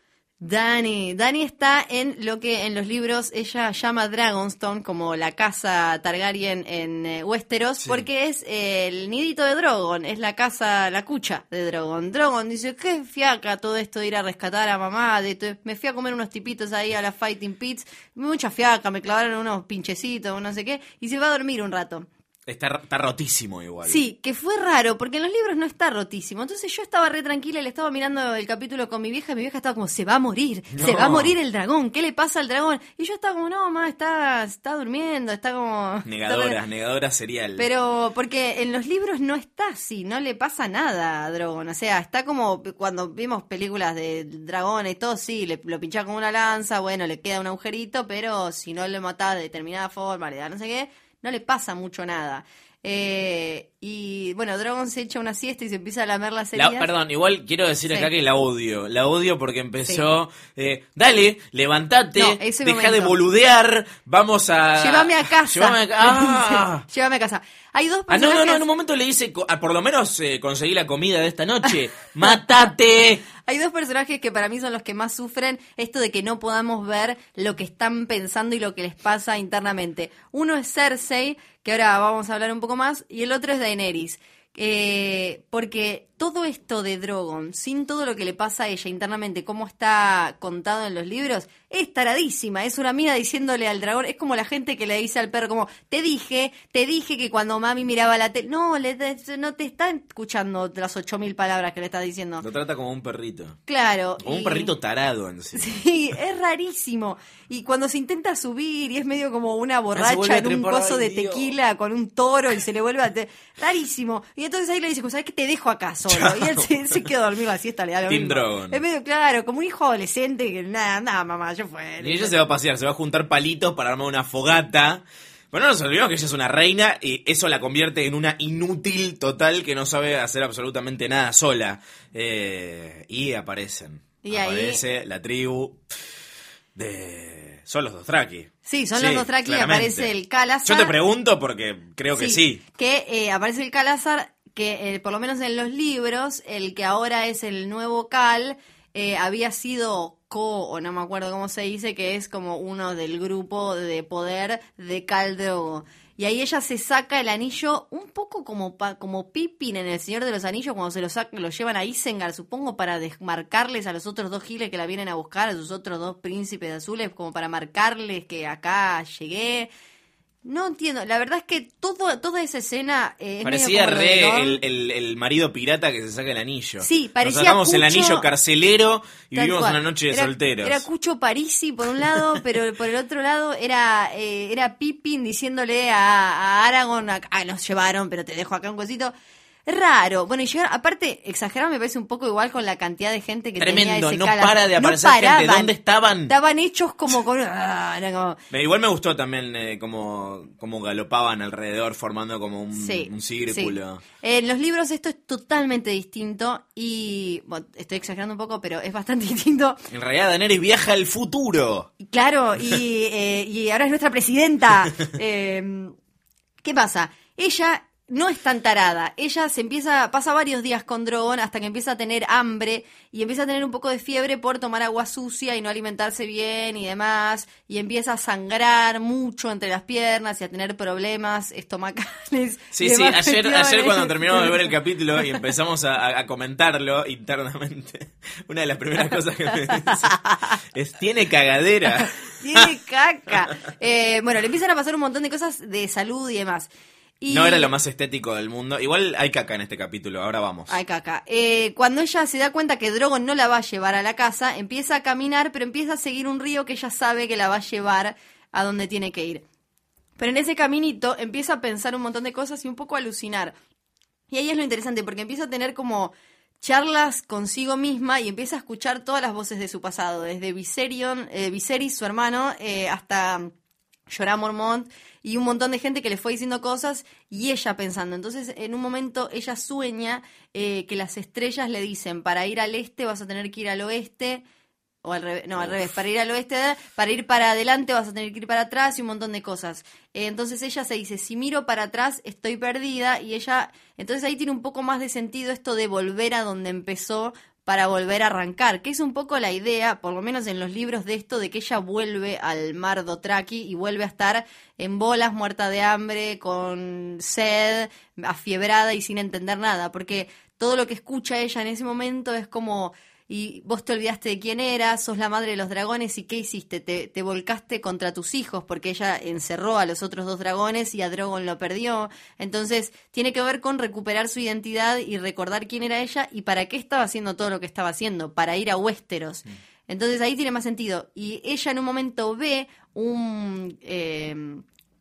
Dani, Dani está en lo que en los libros ella llama Dragonstone, como la casa Targaryen en eh, Westeros, Sí. porque es eh, el nidito de Drogon, es la casa, la cucha de Drogon. Drogon dice, qué fiaca todo esto de ir a rescatar a mamá, de me fui a comer unos tipitos ahí a la Fighting Pits, mucha fiaca, me clavaron unos pinchecitos, no sé qué, y se va a dormir un rato. Está, está rotísimo igual. Sí, que fue raro, porque en los libros no está rotísimo. Entonces yo estaba re tranquila y le estaba mirando el capítulo con mi vieja y mi vieja estaba como, se va a morir, se va a morir el dragón, ¿qué le pasa al dragón? Y yo estaba como, no, mamá, está, está durmiendo, está como... Negadoras, negadoras serial. Pero porque en los libros no está así, no le pasa nada a Drogon. O sea, está como cuando vimos películas de dragones y todo, sí, le, lo pinchás con una lanza, bueno, le queda un agujerito, pero si no lo matás de determinada forma, le da no sé qué, no le pasa mucho nada. Eh, y bueno, Drogon se echa una siesta y se empieza a lamer las La- heridas. perdón, igual quiero decir Sí. acá que la odio. La odio porque empezó. eh, dale, levantate, No, deja momento. de boludear, vamos a. Llévame a casa. Llévame a Ah. Llévame a casa. Hay dos Ah, no, personajes. no, no, en un momento le dice, ah, por lo menos eh, conseguí la comida de esta noche. ¡Mátate! Hay dos personajes que para mí son los que más sufren esto de que no podamos ver lo que están pensando y lo que les pasa internamente. Uno es Cersei, que ahora vamos a hablar un poco más, y el otro es Daenerys. Eh, porque todo esto de Drogon, sin todo lo que le pasa a ella internamente, cómo está contado en los libros, es taradísima. Es una mina diciéndole al dragón, es como la gente que le dice al perro, como, te dije, te dije que cuando mami miraba la tele, no, le, no te está escuchando las ocho mil palabras que le estás diciendo. Lo trata como un perrito. Claro. Como un perrito tarado en sí. Sí, es rarísimo. Y cuando se intenta subir y es medio como una vuelve borracha en un coso de Dios. tequila con un toro y se le vuelve a... Rarísimo. Y entonces ahí le dice, ¿sabes qué? Te dejo acá solo. Y él se, se queda dormido la siesta, le da lo Team mismo. Drogon. Es medio claro, como un hijo adolescente que nada, nada, mamá, yo fue. Y ella se va a pasear, se va a juntar palitos para armar una fogata. Pero no nos olvidemos que ella es una reina y eso la convierte en una inútil total que no sabe hacer absolutamente nada sola. Eh, y aparecen. Y ahí- Aparece la tribu de... Son los dos Traki. Sí, son los dos Traki y aparece el Calazar. Yo te pregunto porque creo que sí. Que eh, aparece el Calazar, que eh, por lo menos en los libros, el que ahora es el nuevo Cal, eh, había sido co, o no me acuerdo cómo se dice, que es como uno del grupo de poder de Cal Drogo. Y ahí ella se saca el anillo un poco como como Pippin en El Señor de los Anillos cuando se lo, sac- lo llevan a Isengard, supongo para desmarcarles a los otros dos giles que la vienen a buscar, a sus otros dos príncipes azules, como para marcarles que acá llegué. No entiendo, la verdad es que todo, toda esa escena eh, es medio Parecía como re el, el- el marido pirata que se saca el anillo. Sí, parecía Nos sacamos el anillo carcelero y Tal vivimos cual. una noche de Era- solteros. Era Cucho Parisi por un lado, pero por el otro lado era eh, era Pippin diciéndole a, a Aragorn, a- ah, nos llevaron, pero te dejo acá un cosito. Raro. Bueno, y llegar, aparte, exagerado me parece un poco igual con la cantidad de gente que tenía Tremendo, ese no cala. para de No aparecer gente. paraban. ¿Dónde estaban? Estaban hechos como con... ah, como- Igual me gustó también eh, como, como galopaban alrededor formando como un, Sí, un círculo. sí. En los libros esto es totalmente distinto y bueno, estoy exagerando un poco, pero es bastante distinto. En realidad Daenerys viaja al futuro. Claro, y, eh, y ahora es nuestra presidenta. Eh, ¿Qué pasa? Ella no es tan tarada. Ella se empieza, pasa varios días con Drogon hasta que empieza a tener hambre y empieza a tener un poco de fiebre por tomar agua sucia y no alimentarse bien y demás. Y empieza a sangrar mucho entre las piernas y a tener problemas estomacales. Sí, sí, ayer, cuestiones. ayer cuando terminamos de ver el capítulo y empezamos a comentarlo internamente, una de las primeras cosas que me dice es, tiene cagadera. Tiene caca. Eh, bueno, le empiezan a pasar un montón de cosas de salud y demás. Y- No era lo más estético del mundo. Igual hay caca en este capítulo, ahora vamos. Ay, caca. Eh, cuando ella se da cuenta que Drogon no la va a llevar a la casa, empieza a caminar, pero empieza a seguir un río que ella sabe que la va a llevar a donde tiene que ir. Pero en ese caminito empieza a pensar un montón de cosas y un poco a alucinar. Y ahí es lo interesante, porque empieza a tener como charlas consigo misma y empieza a escuchar todas las voces de su pasado, desde Viserion, eh, Viserys, su hermano, eh, hasta Jorah Mormont y un montón de gente que le fue diciendo cosas y ella pensando. Entonces, en un momento, ella sueña eh, que las estrellas le dicen, para ir al este vas a tener que ir al oeste, o al revés, no, al revés, para ir al oeste, para ir para adelante vas a tener que ir para atrás y un montón de cosas. Eh, entonces ella se dice, si miro para atrás estoy perdida y ella, entonces ahí tiene un poco más de sentido esto de volver a donde empezó para volver a arrancar, que es un poco la idea, por lo menos en los libros de esto, de que ella vuelve al mar Dothraki y vuelve a estar en bolas, muerta de hambre, con sed, afiebrada y sin entender nada, porque todo lo que escucha ella en ese momento es como y vos te olvidaste de quién eras, sos la madre de los dragones y qué hiciste, te, te volcaste contra tus hijos porque ella encerró a los otros dos dragones y a Drogon lo perdió. Entonces tiene que ver con recuperar su identidad y recordar quién era ella y para qué estaba haciendo todo lo que estaba haciendo, para ir a Westeros. Entonces ahí tiene más sentido. Y ella en un momento ve un eh,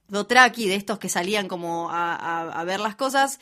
Dothraki de estos que salían como a, a- a ver las cosas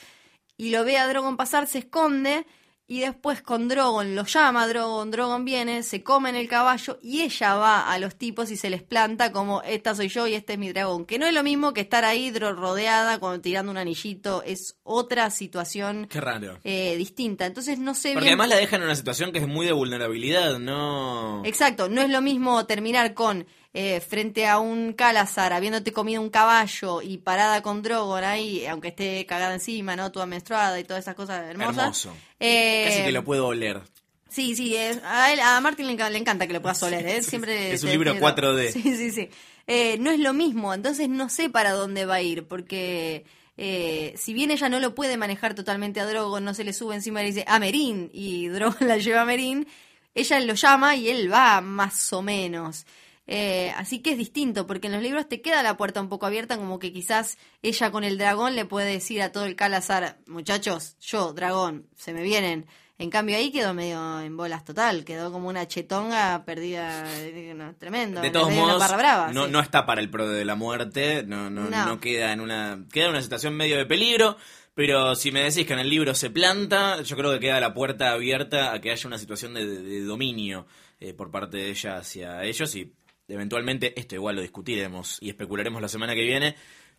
y lo ve a Drogon pasar, se esconde Y después con Drogon lo llama Drogon, Drogon viene, se come en el caballo y ella va a los tipos y se les planta como esta soy yo y este es mi dragón. Que no es lo mismo que estar ahí rodeada con, tirando un anillito, es otra situación Qué raro. eh, distinta. Entonces no sé Porque bien. además la dejan en una situación que es muy de vulnerabilidad, ¿no? Exacto, no es lo mismo terminar con eh, frente a un Calazar habiéndote comido un caballo y parada con Drogon ahí, aunque esté cagada encima, ¿no? Toda menstruada y todas esas cosas hermosas. Hermoso. Eh, Casi que lo puedo oler. Sí, sí, es- a, él, a Martin le, enca- le encanta que lo puedas oler, ¿eh? Siempre Es un libro tiene- 4D. Sí, sí, sí. Eh, no es lo mismo, entonces no sé para dónde va a ir, porque eh, si bien ella no lo puede manejar totalmente a Drogon, no se le sube encima y le dice a Merín, y Drogon la lleva a Merín, ella lo llama y él va más o menos. Eh, así que es distinto, porque en los libros te queda la puerta un poco abierta, como que quizás ella con el dragón le puede decir a todo el Calazar, muchachos, yo, dragón, se me vienen. En cambio ahí quedó medio en bolas total, quedó como una chetonga perdida, eh, no, tremendo. De todos una modos, brava, no, sí. no está para el pro de la muerte, no, no, No. no queda en una queda en una situación medio de peligro, pero si me decís que en el libro se planta, yo creo que queda la puerta abierta a que haya una situación de dominio eh, por parte de ella hacia ellos y eventualmente esto igual lo discutiremos y especularemos la semana que viene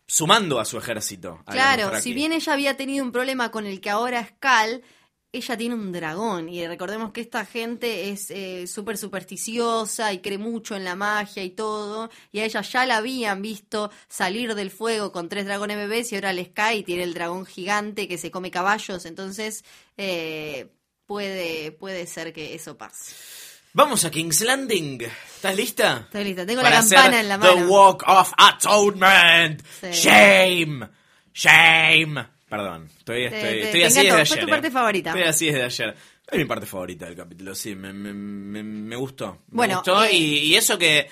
sumando a su ejército. a Claro, si bien ella había tenido un problema con el que ahora es Cal, ella tiene un dragón y recordemos que esta gente es eh, súper supersticiosa y cree mucho en la magia y todo y a ella ya la habían visto salir del fuego con tres dragones bebés y ahora les cae y tiene el dragón gigante que se come caballos, entonces eh, puede, puede ser que eso pase. Vamos a King's Landing. ¿Estás lista? Estoy lista, tengo Para la campana en la The mano. Walk of Atonement. Sí. Shame. Shame. Perdón, estoy, estoy, te- estoy te así encantó. desde Fue ayer. tu eh. parte favorita. Estoy así desde ayer. Es mi parte favorita del capítulo, sí, me, me, me, me gustó. Me Bueno, gustó eh, y, y eso que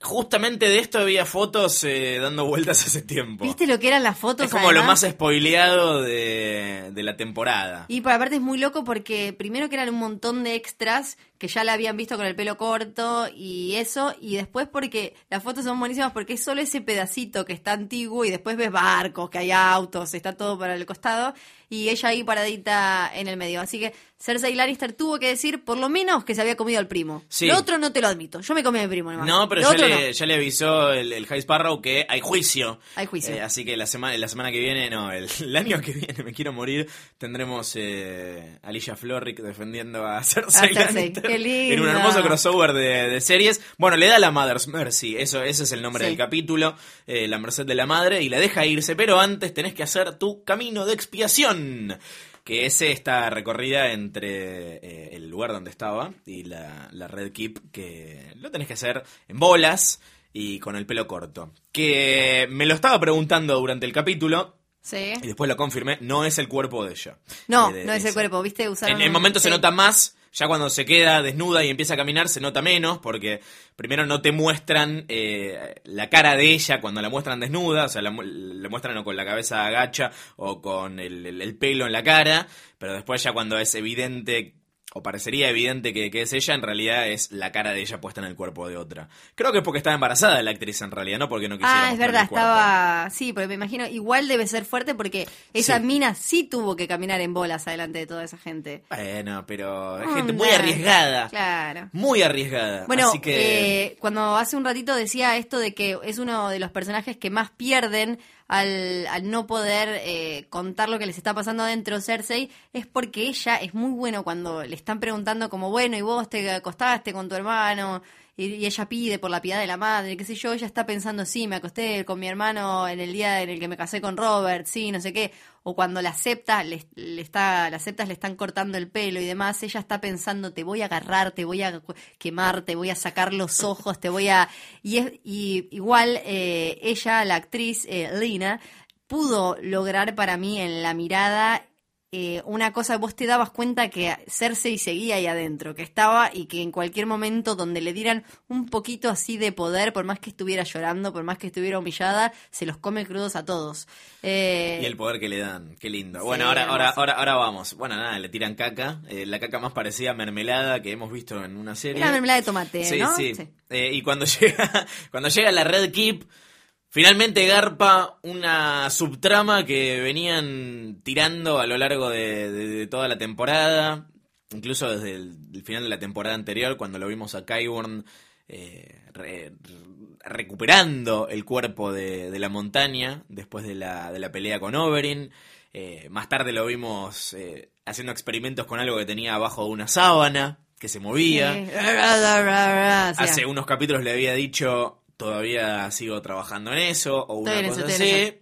justamente de esto había fotos eh, dando vueltas hace tiempo. ¿Viste lo que eran las fotos? Es como lo más spoileado de, de la temporada. Y por aparte es muy loco porque primero que eran un montón de extras que ya la habían visto con el pelo corto y eso, y después porque las fotos son buenísimas porque es solo ese pedacito que está antiguo y después ves barcos, que hay autos, está todo para el costado y ella ahí paradita en el medio. Así que Cersei Lannister tuvo que decir por lo menos que se había comido al primo. Sí. Lo otro no te lo admito, yo me comí a mi primo nomás. No, pero ya le, no. ya le avisó el, el High Sparrow que hay juicio. Hay juicio. Eh, así que la semana, la semana que viene, no, el, el año que viene, me quiero morir, tendremos eh, Alicia Florrick defendiendo a Cersei, A Cersei, Lannister qué lindo. en un hermoso crossover de, de series. Bueno, le da la Mother's Mercy, eso, ese es el nombre Sí. del capítulo, eh, la merced de la madre, y la deja irse, pero antes tenés que hacer tu camino de expiación. Que ese está recorrida entre eh, el lugar donde estaba y la, la Red Keep, que lo tenés que hacer en bolas y con el pelo corto. Que me lo estaba preguntando durante el capítulo Sí. y después lo confirmé, no es el cuerpo de ella. No, Eh, de- no es el cuerpo, ¿viste? Usaron En el un- momento se sí. nota más, ya cuando se queda desnuda y empieza a caminar se nota menos, porque primero no te muestran eh, la cara de ella cuando la muestran desnuda, o sea, la, la muestran o con la cabeza agacha o con el pelo en la cara, pero después ya cuando es evidente o parecería evidente que, que es ella, en realidad es la cara de ella puesta en el cuerpo de otra. Creo que es porque estaba embarazada la actriz en realidad, no porque no quisiera Ah, es verdad, el estaba. Sí, porque me imagino, igual debe ser fuerte porque esa Sí. mina sí tuvo que caminar en bolas adelante de toda esa gente. Bueno, pero es gente muy arriesgada. Claro. Muy arriesgada. Bueno, Así que. eh, cuando hace un ratito decía esto de que es uno de los personajes que más pierden al, al no poder eh, contar lo que les está pasando adentro Cersei, es porque ella es muy bueno cuando le están preguntando como, bueno, y vos te acostaste con tu hermano, y, ella pide por la piedad de la madre, qué sé yo, ella está pensando, sí, me acosté con mi hermano en el día en el que me casé con Robert, sí, no sé qué, o cuando la acepta, le, está, las aceptas le están cortando el pelo y demás, ella está pensando, te voy a agarrar, te voy a quemar, te voy a sacar los ojos, te voy a... Y, es, y igual eh, ella, la actriz eh, Lina, pudo lograr para mí en la mirada eh, una cosa, vos te dabas cuenta que Cersei seguía ahí adentro, que estaba y que en cualquier momento donde le dieran un poquito así de poder, por más que estuviera llorando, por más que estuviera humillada, se los come crudos a todos. Eh, Y el poder que le dan, qué lindo. Sí, bueno, ahora, ahora, ahora, ahora vamos. Bueno, nada, le tiran caca. eh, la caca más parecida a mermelada que hemos visto en una serie. Era mermelada de tomate, Sí, ¿no? sí. Sí. Eh, y cuando llega, cuando llega la Red Keep, finalmente garpa una subtrama que venían tirando a lo largo de, de- de toda la temporada. incluso desde el, el final de la temporada anterior, cuando lo vimos a Kyburn eh, re- recuperando el cuerpo de, de la montaña después de la, de la pelea con Oberyn. Eh, más tarde lo vimos eh, haciendo experimentos con algo que tenía abajo de una sábana, que se movía. Sí. Hace unos capítulos le había dicho, todavía sigo trabajando en eso, o una Estoy cosa eso, así.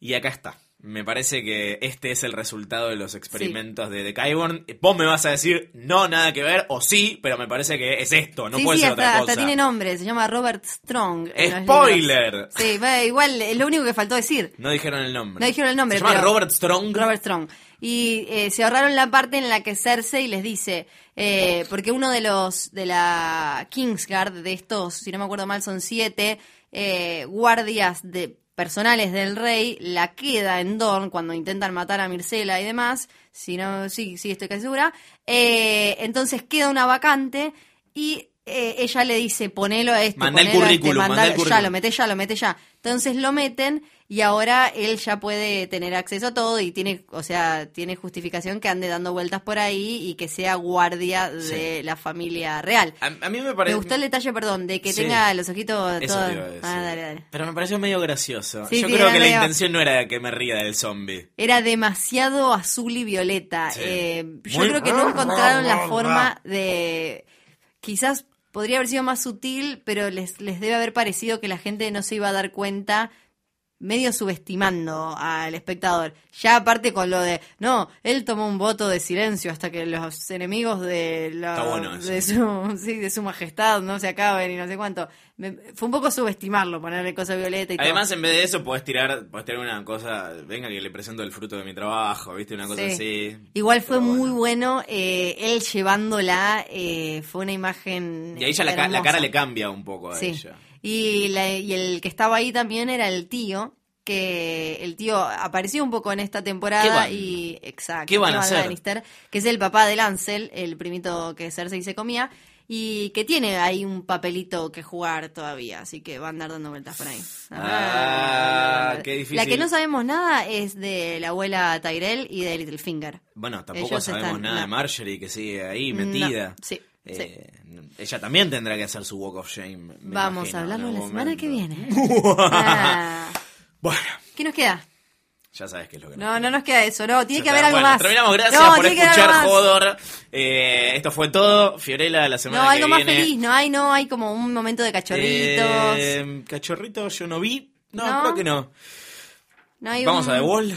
Y acá está. Me parece que este es el resultado de los experimentos de, de Kyborn. Vos me vas a decir, no, nada que ver, o sí, pero me parece que es esto, no sí, puede sí, ser hasta, otra hasta cosa. tiene nombre, se llama Robert Strong. ¡Spoiler! Sí, igual, es lo único que faltó decir. No dijeron el nombre. No dijeron el nombre, Se llama Robert Strong. Robert Strong. Y eh, se ahorraron la parte en la que Cersei les dice, eh, porque uno de los de la Kingsguard, de estos, si no me acuerdo mal, son siete eh, guardias de personales del rey, la queda en Dorne cuando intentan matar a Mircela y demás. Si no, sí, sí, estoy casi segura. Eh, entonces queda una vacante y eh, ella le dice, ponelo a este, Mandá el ponelo a este, mandá el ya currículum. lo mete ya, lo mete ya. Entonces lo meten y ahora él ya puede tener acceso a todo y tiene, o sea, tiene justificación que ande dando vueltas por ahí y que sea guardia de la familia real. A, a mí me gustó el detalle, perdón, de que Sí. tenga los ojitos Eso todos. te iba a decir. Ah, dale, dale. Pero me pareció medio gracioso. Sí, Yo sí, creo que la intención no era que me ría del zombie. Era demasiado azul y violeta. Sí. Eh, yo Muy- creo que no encontraron la forma de. Quizás podría haber sido más sutil, pero les, les debe haber parecido que la gente no se iba a dar cuenta medio subestimando al espectador. Ya aparte con lo de, no, él tomó un voto de silencio hasta que los enemigos de, la, bueno de, su, sí, de su majestad no se acaben y no sé cuánto. Me- fue un poco subestimarlo, ponerle cosa violeta y Además, todo. en vez de eso, podés tirar, podés tirar una cosa, venga que le presento el fruto de mi trabajo, ¿viste? Una cosa Sí. así. Igual fue muy bueno, eh, él llevándola, eh, fue una imagen. Y a ella la, ca- la cara le cambia un poco a Sí. ella. Y, la- y el que estaba ahí también era el tío, que el tío apareció un poco en esta temporada y exacto, ¿Qué van a hacer? Lannister, que es el papá de Lancel, el primito que Cersei se comía y que tiene ahí un papelito que jugar todavía, así que va a andar dando vueltas por ahí. Ah, qué difícil. La que no sabemos nada es de la abuela Tyrell y de Littlefinger. Bueno, tampoco Ellos sabemos están- nada de no. Marjorie que sigue ahí No, metida. sí, Eh, Ella también tendrá que hacer su Walk of Shame. me Vamos imagino, a hablarlo la semana que viene. Ah, Bueno, ¿Qué nos queda? ya sabes qué es lo que No, no nos queda eso, no, tiene Ya que haber algo Bueno, más. Terminamos, gracias No, por escuchar. Jodor. Eh, esto fue todo. Fiorella, la semana No, que algo más viene. feliz, no hay, no hay como un momento de cachorritos. Eh, cachorrito yo no vi. No, ¿No? creo que no. no hay Vamos un- a The Wall.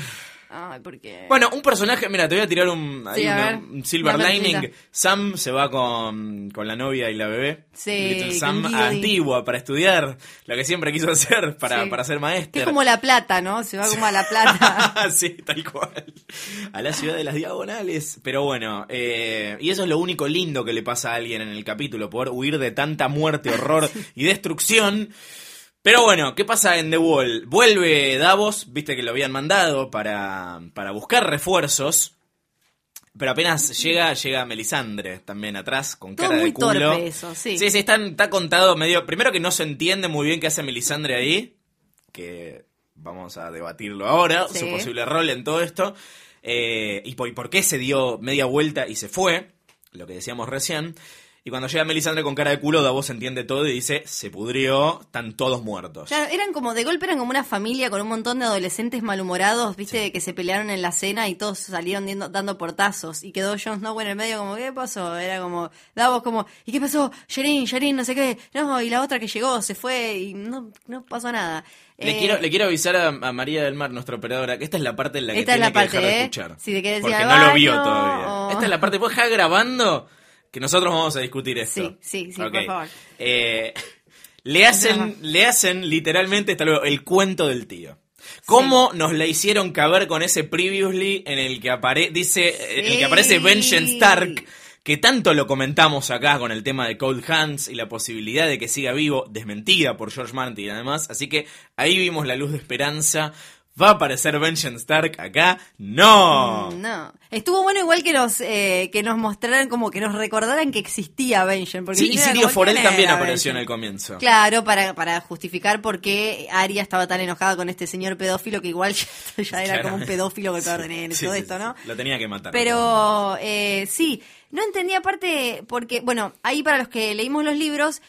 Ay, porque. Bueno, un personaje, mira, te voy a tirar un, a una- silver Una lining. mentira. Sam se va con, con la novia y la bebé. Sí, Little Sam Gilly. antigua para estudiar, lo que siempre quiso hacer para, Sí. para ser Que maestra. es como la plata, ¿no? Se va como a la plata. sí, tal cual. A la ciudad de las diagonales. Pero bueno, eh, y eso es lo único lindo que le pasa a alguien en el capítulo, poder huir de tanta muerte, horror y destrucción. Pero bueno, ¿qué pasa en The Wall? Vuelve Davos, viste que lo habían mandado para, para buscar refuerzos. Pero apenas llega, llega Melisandre también atrás, con Todo cara muy de culo. torpe eso, sí. Sí, sí, está, está contado medio. Primero que no se entiende muy bien qué hace Melisandre ahí. Que vamos a debatirlo ahora, Sí. su posible rol en todo esto. eh, y, por, y por qué se dio media vuelta y se fue, lo que decíamos recién. Y cuando llega Melisandre con cara de culo, Davos entiende todo y dice, se pudrió, están todos muertos. Claro, eran como, de golpe eran como una familia con un montón de adolescentes malhumorados, viste, que se pelearon en la cena y todos salieron dando portazos. Y quedó Jon Snow en el medio como, ¿qué pasó? Era como, Davos como, ¿y qué pasó? Sherin, Sherin, no sé qué. No, y la otra que llegó se fue y no, no pasó nada. Le, Eh, quiero, le quiero avisar a, a María del Mar, nuestra operadora, que esta es la parte en la que tiene la que dejar de ¿eh? escuchar. Si te quieres porque no lo vio todavía. o- Esta es la parte, ¿puedes dejar grabando? Que nosotros vamos a discutir esto. Sí, sí, sí, por favor. Eh, le hacen, le hacen literalmente hasta luego, el cuento del tío. ¿Cómo nos la hicieron caber con ese previously en el que apare dice en el que aparece. Vengeance Stark? Que tanto lo comentamos acá con el tema de Cold Hands y la posibilidad de que siga vivo, desmentida por George Martin además. Así que ahí vimos la luz de esperanza. ¿Va a aparecer Benjen Stark acá? ¡No! Mm, No. Estuvo bueno igual que nos eh, que nos mostraran como que nos recordaran que existía Benjen. Porque Sí, y Sirio Forel ¿quién también apareció en el comienzo. Claro, para, para justificar por qué Arya estaba tan enojada con este señor pedófilo que igual ya, ya era como un pedófilo con todo, Sí, todo sí, esto. ¿no? Lo tenía que matar. Pero eh, sí, no entendía aparte porque, bueno, ahí para los que leímos los libros,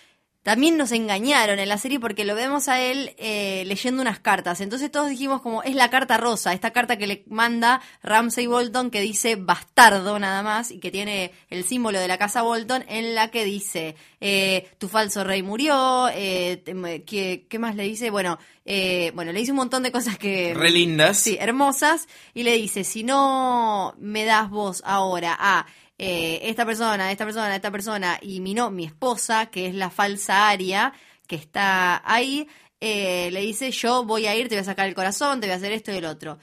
también nos engañaron en la serie porque lo vemos a él eh, leyendo unas cartas. Entonces todos dijimos como, es la carta rosa, esta carta que le manda Ramsay Bolton que dice bastardo nada más y que tiene el símbolo de la casa Bolton en la que dice, eh, tu falso rey murió, eh, ¿qué, qué más le dice? Bueno, eh, bueno, le dice un montón de cosas que... Re lindas. Sí, hermosas, y le dice, si no me das vos ahora a eh, esta persona, esta persona, esta persona, y mi no, mi esposa, que es la falsa Aria, que está ahí, eh, le dice, yo voy a ir, te voy a sacar el corazón, te voy a hacer esto y el otro.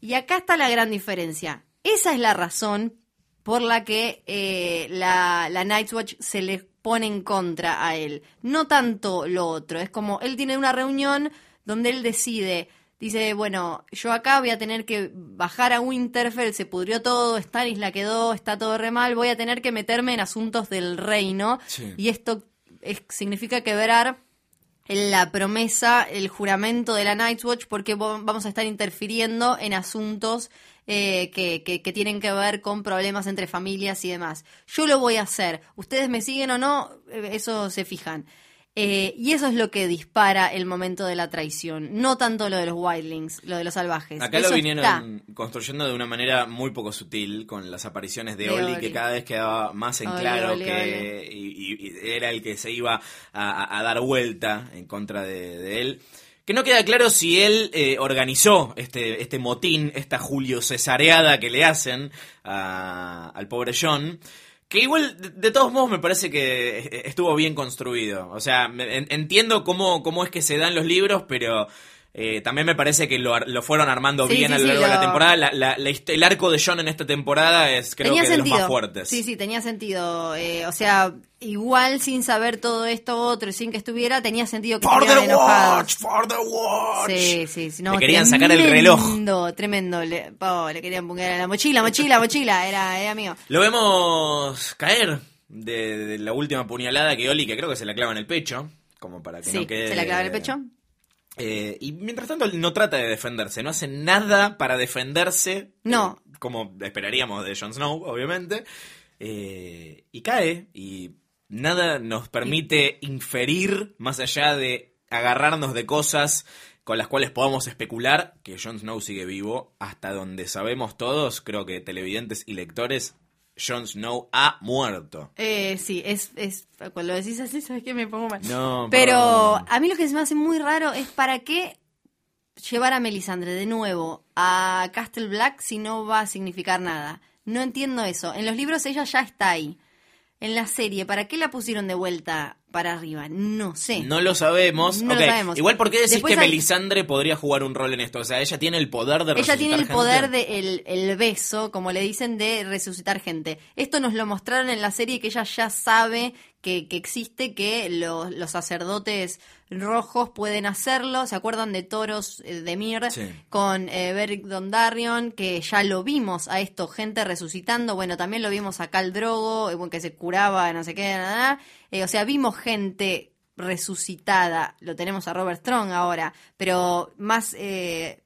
Y acá está la gran diferencia. Esa es la razón por la que eh, la, la Watch se le pone en contra a él. No tanto lo otro. Es como él tiene una reunión donde él decide, dice, bueno, yo acá voy a tener que bajar a Winterfell, se pudrió todo, Stannis la quedó, está todo re mal, voy a tener que meterme en asuntos del reino. Sí. Y esto es- significa quebrar la promesa, el juramento de la Night's Watch, porque vamos a estar interfiriendo en asuntos eh, que, que- que tienen que ver con problemas entre familias y demás. Yo lo voy a hacer. Ustedes me siguen o no, eh, eso se fijan. Eh, y eso es lo que dispara el momento de la traición, no tanto lo de los wildlings, lo de los salvajes. Acá Eso lo vinieron está. construyendo de una manera muy poco sutil con las apariciones de, De Oli, Oli. que cada vez quedaba más en Oli, claro Oli, que y- y- y era el que se iba a dar vuelta en contra de, de él. Que no queda claro si él eh, organizó este, este motín, esta Julio Cesareada que le hacen a- al pobre John. Que igual, de, todos modos, me parece que estuvo bien construido. O sea, entiendo cómo, cómo es que se dan los libros, pero eh, también me parece que lo, lo fueron armando Sí, bien sí, a lo sí, largo de la temporada. La- la- la el arco de John en esta temporada es, creo tenía que, de sentido. los más fuertes. Sí, sí, tenía sentido. Eh, o sea, igual sin saber todo esto otro y sin que estuviera, tenía sentido que For the enojados. watch, for the watch. Sí, sí, sí, no, Le querían sacar el reloj. Tremendo, tremendo. Le, oh, le querían poner la mochila, mochila, mochila. Era, era mío. Lo vemos caer de, de la última puñalada que Oli, que creo que se la clava en el pecho, como para que no quede... se la clava en el pecho. Eh, y mientras tanto él no trata de defenderse, no hace nada para defenderse. No. eh, como esperaríamos de Jon Snow, obviamente. Eh, y cae y nada nos permite inferir más allá de agarrarnos de cosas con las cuales podamos especular que Jon Snow sigue vivo hasta donde sabemos todos, creo que televidentes y lectores, Jon Snow ha muerto. Eh, sí, es, es. Cuando lo decís así, ¿sabes qué? Me pongo mal. No, Pero perdón. a mí lo que se me hace muy raro es para qué llevar a Melisandre de nuevo a Castle Black si no va a significar nada. No entiendo eso. En los libros ella ya está ahí. En la serie, ¿para qué la pusieron de vuelta para arriba? No sé. No lo sabemos. No lo Ok, sabemos. Igual, ¿por qué decís Después que hay- Melisandre podría jugar un rol en esto? O sea, ella tiene el poder de Ella tiene el resucitar poder gente. de el, el beso, como le dicen, de resucitar gente. Esto nos lo mostraron en la serie que ella ya sabe que, que existe, que los, los sacerdotes rojos pueden hacerlo. ¿Se acuerdan de Toros eh, de Mir Sí. con eh, Beric Dondarrion? Que ya lo vimos a esto, gente resucitando. Bueno, también lo vimos a Cal Drogo, eh, que se curaba, no sé qué, nada. Eh, o sea, vimos gente resucitada. Lo tenemos a Robert Strong ahora, pero más eh,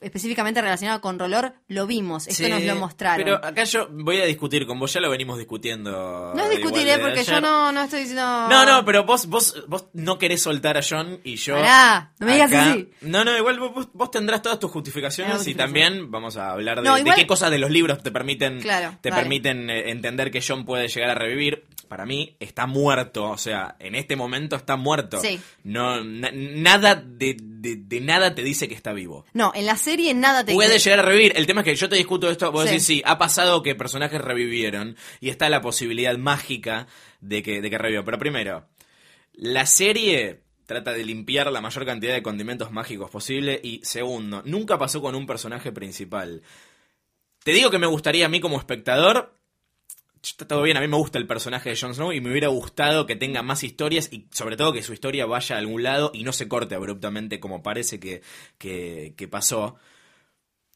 específicamente relacionado con Rolor, lo vimos. Esto Sí, nos lo mostraron. Pero acá yo voy a discutir con vos, ya lo venimos discutiendo. no es discutir, ¿eh? porque yo no, no estoy diciendo... No, no, pero vos, vos, vos no querés soltar a John y yo. Pará, no me digas acá- así. No, no, igual vos, vos tendrás todas tus justificaciones Tengo y también vamos a hablar de, No, de igual- qué cosas de los libros te permiten, Claro, te permiten eh, entender que John puede llegar a revivir. Para mí está muerto, o sea, en este momento está muerto. Sí. No, na- nada de, de- de nada te dice que está vivo. No, en la serie nada te Puede llegar a revivir. El tema es que yo te discuto esto. Vos Sí. decís, sí, ha pasado que personajes revivieron y está la posibilidad mágica de que, de que revivan. Pero primero, la serie trata de limpiar la mayor cantidad de condimentos mágicos posible. Y segundo, nunca pasó con un personaje principal. Te digo que me gustaría a mí como espectador está todo bien, a mí me gusta el personaje de Jon Snow y me hubiera gustado que tenga más historias y sobre todo que su historia vaya a algún lado y no se corte abruptamente como parece que, que, que pasó.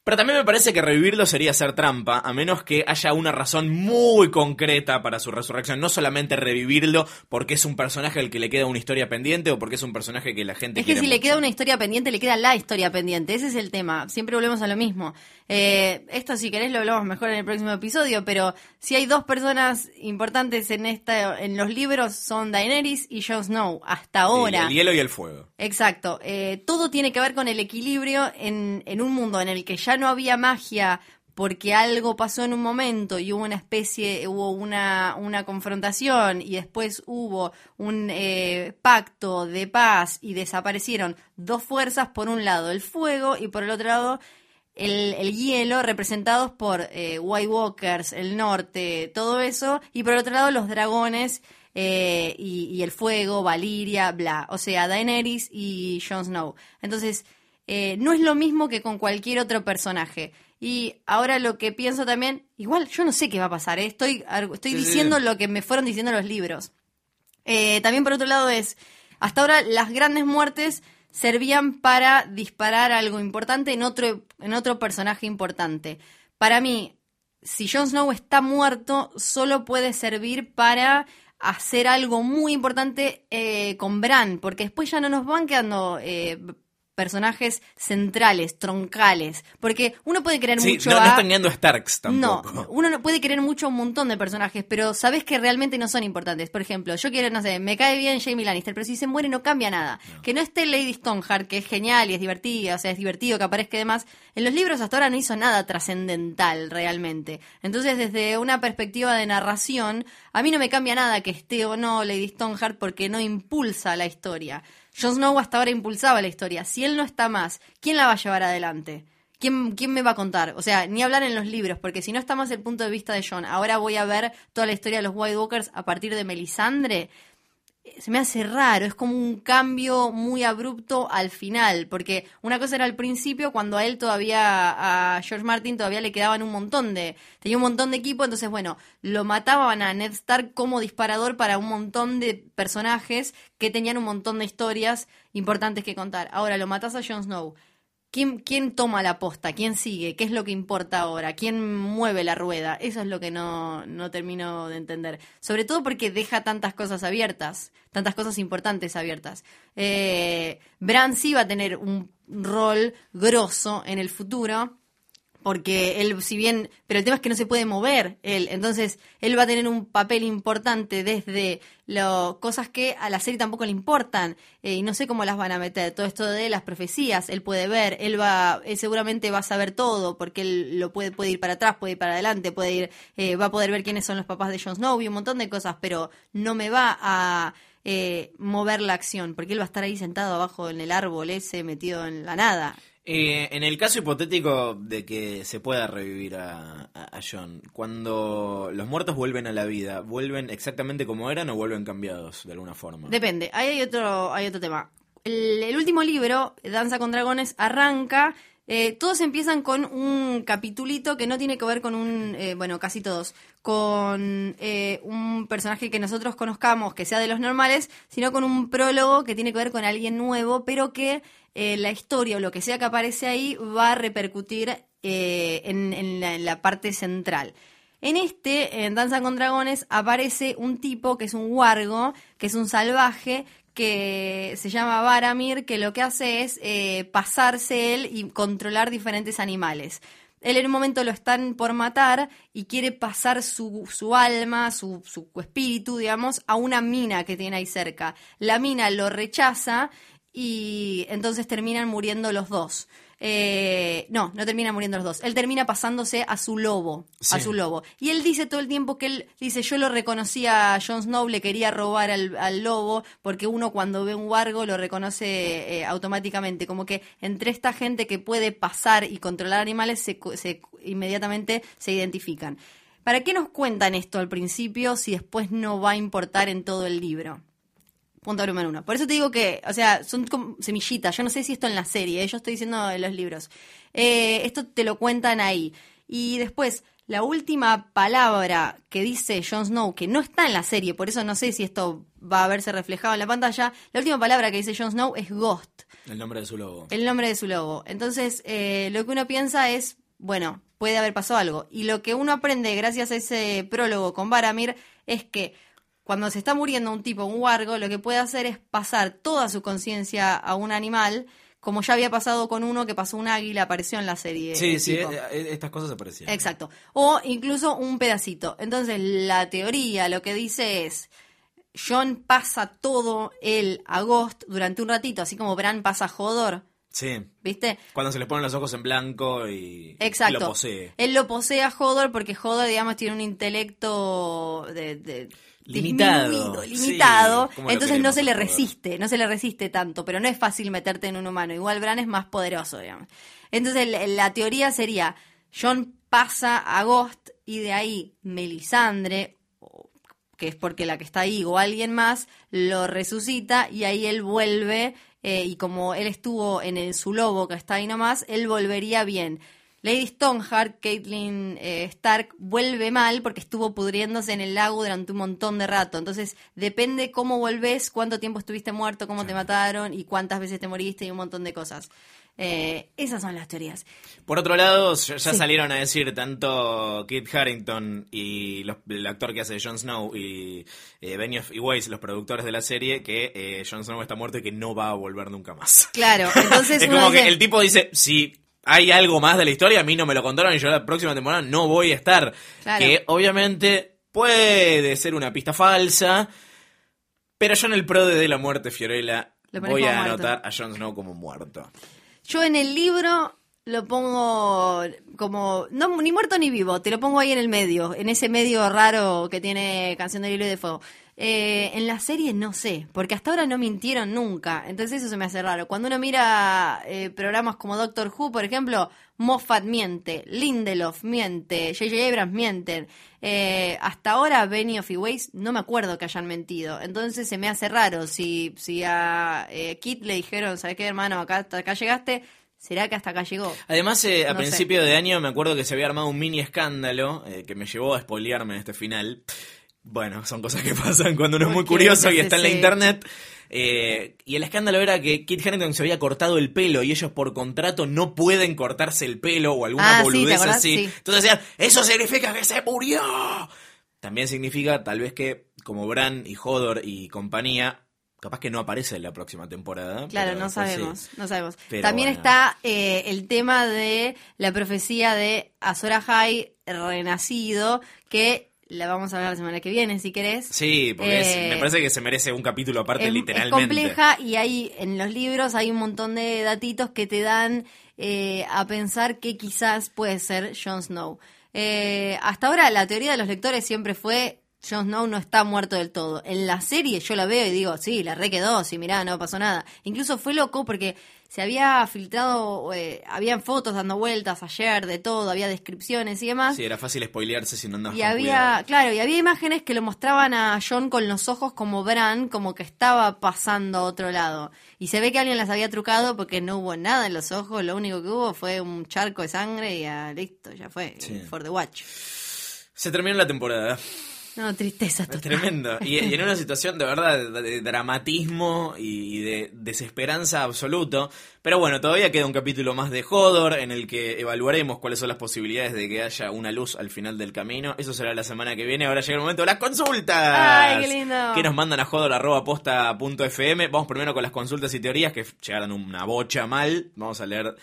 Pero también me parece que revivirlo sería hacer trampa, a menos que haya una razón muy concreta para su resurrección. No solamente revivirlo porque es un personaje al que le queda una historia pendiente o porque es un personaje que la gente Es que quiere si le queda una historia pendiente, le queda la historia pendiente. Ese es el tema. Siempre volvemos a lo mismo. Eh, esto, si querés, lo hablamos mejor en el próximo episodio. Pero si hay dos personas importantes en esta, en los libros, son Daenerys y Jon Snow. Hasta ahora. Sí, el hielo y el fuego. Exacto. Eh, todo tiene que ver con el equilibrio en, en un mundo en el que ya no había magia porque algo pasó en un momento y hubo una especie, hubo una, una confrontación y después hubo un eh, pacto de paz y desaparecieron dos fuerzas, por un lado el fuego y por el otro lado el, el hielo, representados por eh, White Walkers, el norte, todo eso, y por otro lado los dragones eh, y, y el fuego, Valiria, bla. O sea, Daenerys y Jon Snow. Entonces, eh, no es lo mismo que con cualquier otro personaje. Y ahora lo que pienso también, igual yo no sé qué va a pasar, ¿eh? estoy, estoy Sí, diciendo sí. lo que me fueron diciendo los libros. También por otro lado es, hasta ahora las grandes muertes servían para disparar algo importante en otro, en otro personaje importante. Para mí, si Jon Snow está muerto, solo puede servir para hacer algo muy importante eh, con Bran, porque después ya no nos van quedando eh, personajes centrales, troncales, porque uno puede querer Sí, mucho no, no a... están guiando a Starks No, tampoco. uno no puede querer mucho a un montón de personajes, pero sabes que realmente no son importantes. Por ejemplo, yo quiero, no sé, me cae bien Jamie Lannister, pero si se muere no cambia nada. Que no esté Lady Stoneheart, que es genial y es divertida, o sea, es divertido que aparezca y demás. En los libros hasta ahora no hizo nada trascendental realmente. Entonces, desde una perspectiva de narración, a mí no me cambia nada que esté o no Lady Stoneheart porque no impulsa la historia. Jon Snow hasta ahora impulsaba la historia. Si él no está más, ¿quién la va a llevar adelante? ¿Quién, ¿Quién me va a contar? O sea, ni hablar en los libros, porque si no está más el punto de vista de John, ahora voy a ver toda la historia de los White Walkers a partir de Melisandre. Se me hace raro, es como un cambio muy abrupto al final, porque una cosa era al principio cuando a él todavía, a George Martin todavía le quedaban un montón de, tenía un montón de equipo, entonces bueno, lo mataban a Ned Stark como disparador para un montón de personajes que tenían un montón de historias importantes que contar. Ahora lo matas a Jon Snow. ¿Quién, ¿Quién toma la posta? ¿Quién sigue? ¿Qué es lo que importa ahora? ¿Quién mueve la rueda? Eso es lo que no, no termino de entender. Sobre todo porque deja tantas cosas abiertas, tantas cosas importantes abiertas. Eh, Bran sí va a tener un rol grosso en el futuro, porque él, si bien, pero el tema es que no se puede mover él, entonces él va a tener un papel importante desde lo, cosas que a la serie tampoco le importan, eh, y no sé cómo las van a meter, todo esto de las profecías, él puede ver, él va, él seguramente va a saber todo, porque él lo puede, puede ir para atrás, puede ir para adelante, puede ir, eh, va a poder ver quiénes son los papás de Jon Snow y un montón de cosas, pero no me va a eh, mover la acción, porque él va a estar ahí sentado abajo en el árbol ese, metido en la nada. Eh, en el caso hipotético de que se pueda revivir a, John, cuando los muertos vuelven a la vida, ¿vuelven exactamente como eran o vuelven cambiados de alguna forma? Depende, ahí hay otro, hay otro tema. El, el último libro, Danza con Dragones, arranca. eh, todos empiezan con un capitulito que no tiene que ver con un, eh, bueno, casi todos, con eh, un personaje que nosotros conozcamos, que sea de los normales, sino con un prólogo que tiene que ver con alguien nuevo, pero que eh, la historia o lo que sea que aparece ahí va a repercutir eh, en, la, parte central. En este, en Danza con Dragones, aparece un tipo que es un wargo, que es un salvaje, que se llama Varamir, que lo que hace es eh, pasarse él y controlar diferentes animales. Él en un momento lo están por matar y quiere pasar su, su alma, su, su espíritu, digamos, a una mina que tiene ahí cerca. La mina lo rechaza y entonces terminan muriendo los dos. Eh, no, no terminan muriendo los dos. Él termina pasándose a su lobo, a su lobo. Y él dice todo el tiempo que él dice, yo lo reconocía a Jon Snow, le quería robar al, al lobo, porque uno cuando ve un wargo lo reconoce eh, automáticamente. Como que entre esta gente que puede pasar y controlar animales, se, se- inmediatamente se identifican. ¿Para qué nos cuentan esto al principio si después no va a importar en todo el libro? Punto número uno. Por eso te digo que, o sea, son como semillitas. Yo no sé si esto en la serie, ¿eh? yo estoy diciendo en los libros. Eh, esto te lo cuentan ahí. Y después, la última palabra que dice Jon Snow, que no está en la serie, por eso no sé si esto va a verse reflejado en la pantalla, la última palabra que dice Jon Snow es Ghost, El nombre de su logo. el nombre de su logo. Entonces, eh, lo que uno piensa es, bueno, puede haber pasado algo. Y lo que uno aprende gracias a ese prólogo con Baramir es que cuando se está muriendo un tipo, un wargo, lo que puede hacer es pasar toda su conciencia a un animal, como ya había pasado con uno que pasó un águila, apareció en la serie. Sí, sí, tipo. eh, eh, estas cosas aparecían. Exacto. O incluso un pedacito. Entonces, la teoría lo que dice es, John pasa todo el a Ghost durante un ratito, así como Bran pasa a Hodor, Sí. ¿viste? Cuando se les ponen los ojos en blanco y Exacto. lo posee. Él lo posee a Hodor porque Hodor, digamos, tiene un intelecto de, de- Limitado. Sí, limitado. ¿cómo lo Entonces no se le resiste, no se le resiste tanto, pero no es fácil meterte en un humano. Igual Bran es más poderoso, digamos. Entonces la, teoría sería, John pasa a Ghost y de ahí Melisandre, que es porque la que está ahí o alguien más, lo resucita y ahí él vuelve eh, y como él estuvo en el, su lobo que está ahí nomás, él volvería bien. Lady Stoneheart, Caitlyn eh, Stark, vuelve mal porque estuvo pudriéndose en el lago durante un montón de rato. Entonces, depende cómo volvés, cuánto tiempo estuviste muerto, cómo te mataron y cuántas veces te moriste y un montón de cosas. Eh, esas son las teorías. Por otro lado, ya Sí. salieron a decir tanto Kit Harrington y los- el actor que hace Jon Snow y eh, Benioff y Weiss, los productores de la serie, que eh, Jon Snow está muerto y que no va a volver nunca más. Claro, entonces es como que el tipo dice, si hay algo más de la historia, a mí no me lo contaron y yo la próxima temporada no voy a estar. Claro. Que obviamente puede ser una pista falsa, pero yo en el pro de la muerte, Fiorella, voy a muerto. anotar a Jon Snow como muerto. Yo en el libro lo pongo como, no ni muerto ni vivo, te lo pongo ahí en el medio, en ese medio raro que tiene Canción de Hielo y de Fuego. Eh, en la serie no sé, porque hasta ahora no mintieron nunca, entonces eso se me hace raro. Cuando uno mira eh, programas como Doctor Who, por ejemplo, Moffat miente, Lindelof miente, J.J. Abrams mienten. Eh, hasta ahora Benioff y Weiss no me acuerdo que hayan mentido, entonces se me hace raro si, si a eh, Kit le dijeron, ¿sabes qué hermano? Acá, hasta acá llegaste, ¿será que hasta acá llegó? Además, eh, a No sé. principio de año me acuerdo que se había armado un mini escándalo eh, que me llevó a spoilearme en este final. Bueno, son cosas que pasan cuando uno es muy curioso y está en la internet. Eh, y el escándalo era que Kit Harington se había cortado el pelo y ellos por contrato no pueden cortarse el pelo o alguna Ah, sí, ¿te boludez así. Sí. Entonces decían, eso significa que se murió. También significa tal vez que como Bran y Hodor y compañía, capaz que no aparece en la próxima temporada. Claro, no sí. sabemos, no sabemos. Pero También bueno. está eh, el tema de la profecía de Azor Ahai renacido, que la vamos a hablar la semana que viene, si querés. Sí, porque es- Eh, me parece que se merece un capítulo aparte es, es literalmente. compleja y hay en los libros hay un montón de datitos que te dan eh, a pensar que quizás puede ser Jon Snow. Eh, hasta ahora la teoría de los lectores siempre fue Jon Snow no está muerto del todo. En la serie yo la veo y digo, sí, la re quedó, sí, mirá, no pasó nada. Incluso fue loco porque se había filtrado, eh, habían fotos dando vueltas ayer de todo, había descripciones y demás. Sí, era fácil spoilearse si no andabas Y con había, cuidado. claro, y había imágenes que lo mostraban a John con los ojos como Bran, como que estaba pasando a otro lado. Y se ve que alguien las había trucado porque no hubo nada en los ojos, lo único que hubo fue un charco de sangre y ya, listo, ya fue, Sí. for the watch. Se terminó la temporada. No, tristeza Es total. tremendo. Y, y en una situación de verdad de, de dramatismo y de desesperanza absoluto. Pero bueno, todavía queda un capítulo más de Hodor en el que evaluaremos cuáles son las posibilidades de que haya una luz al final del camino. Eso será la semana que viene. Ahora llega el momento de las consultas. Ay, qué lindo. Que nos mandan a hodor.posta.fm. Vamos primero con las consultas y teorías que llegaron una bocha mal. Vamos a leer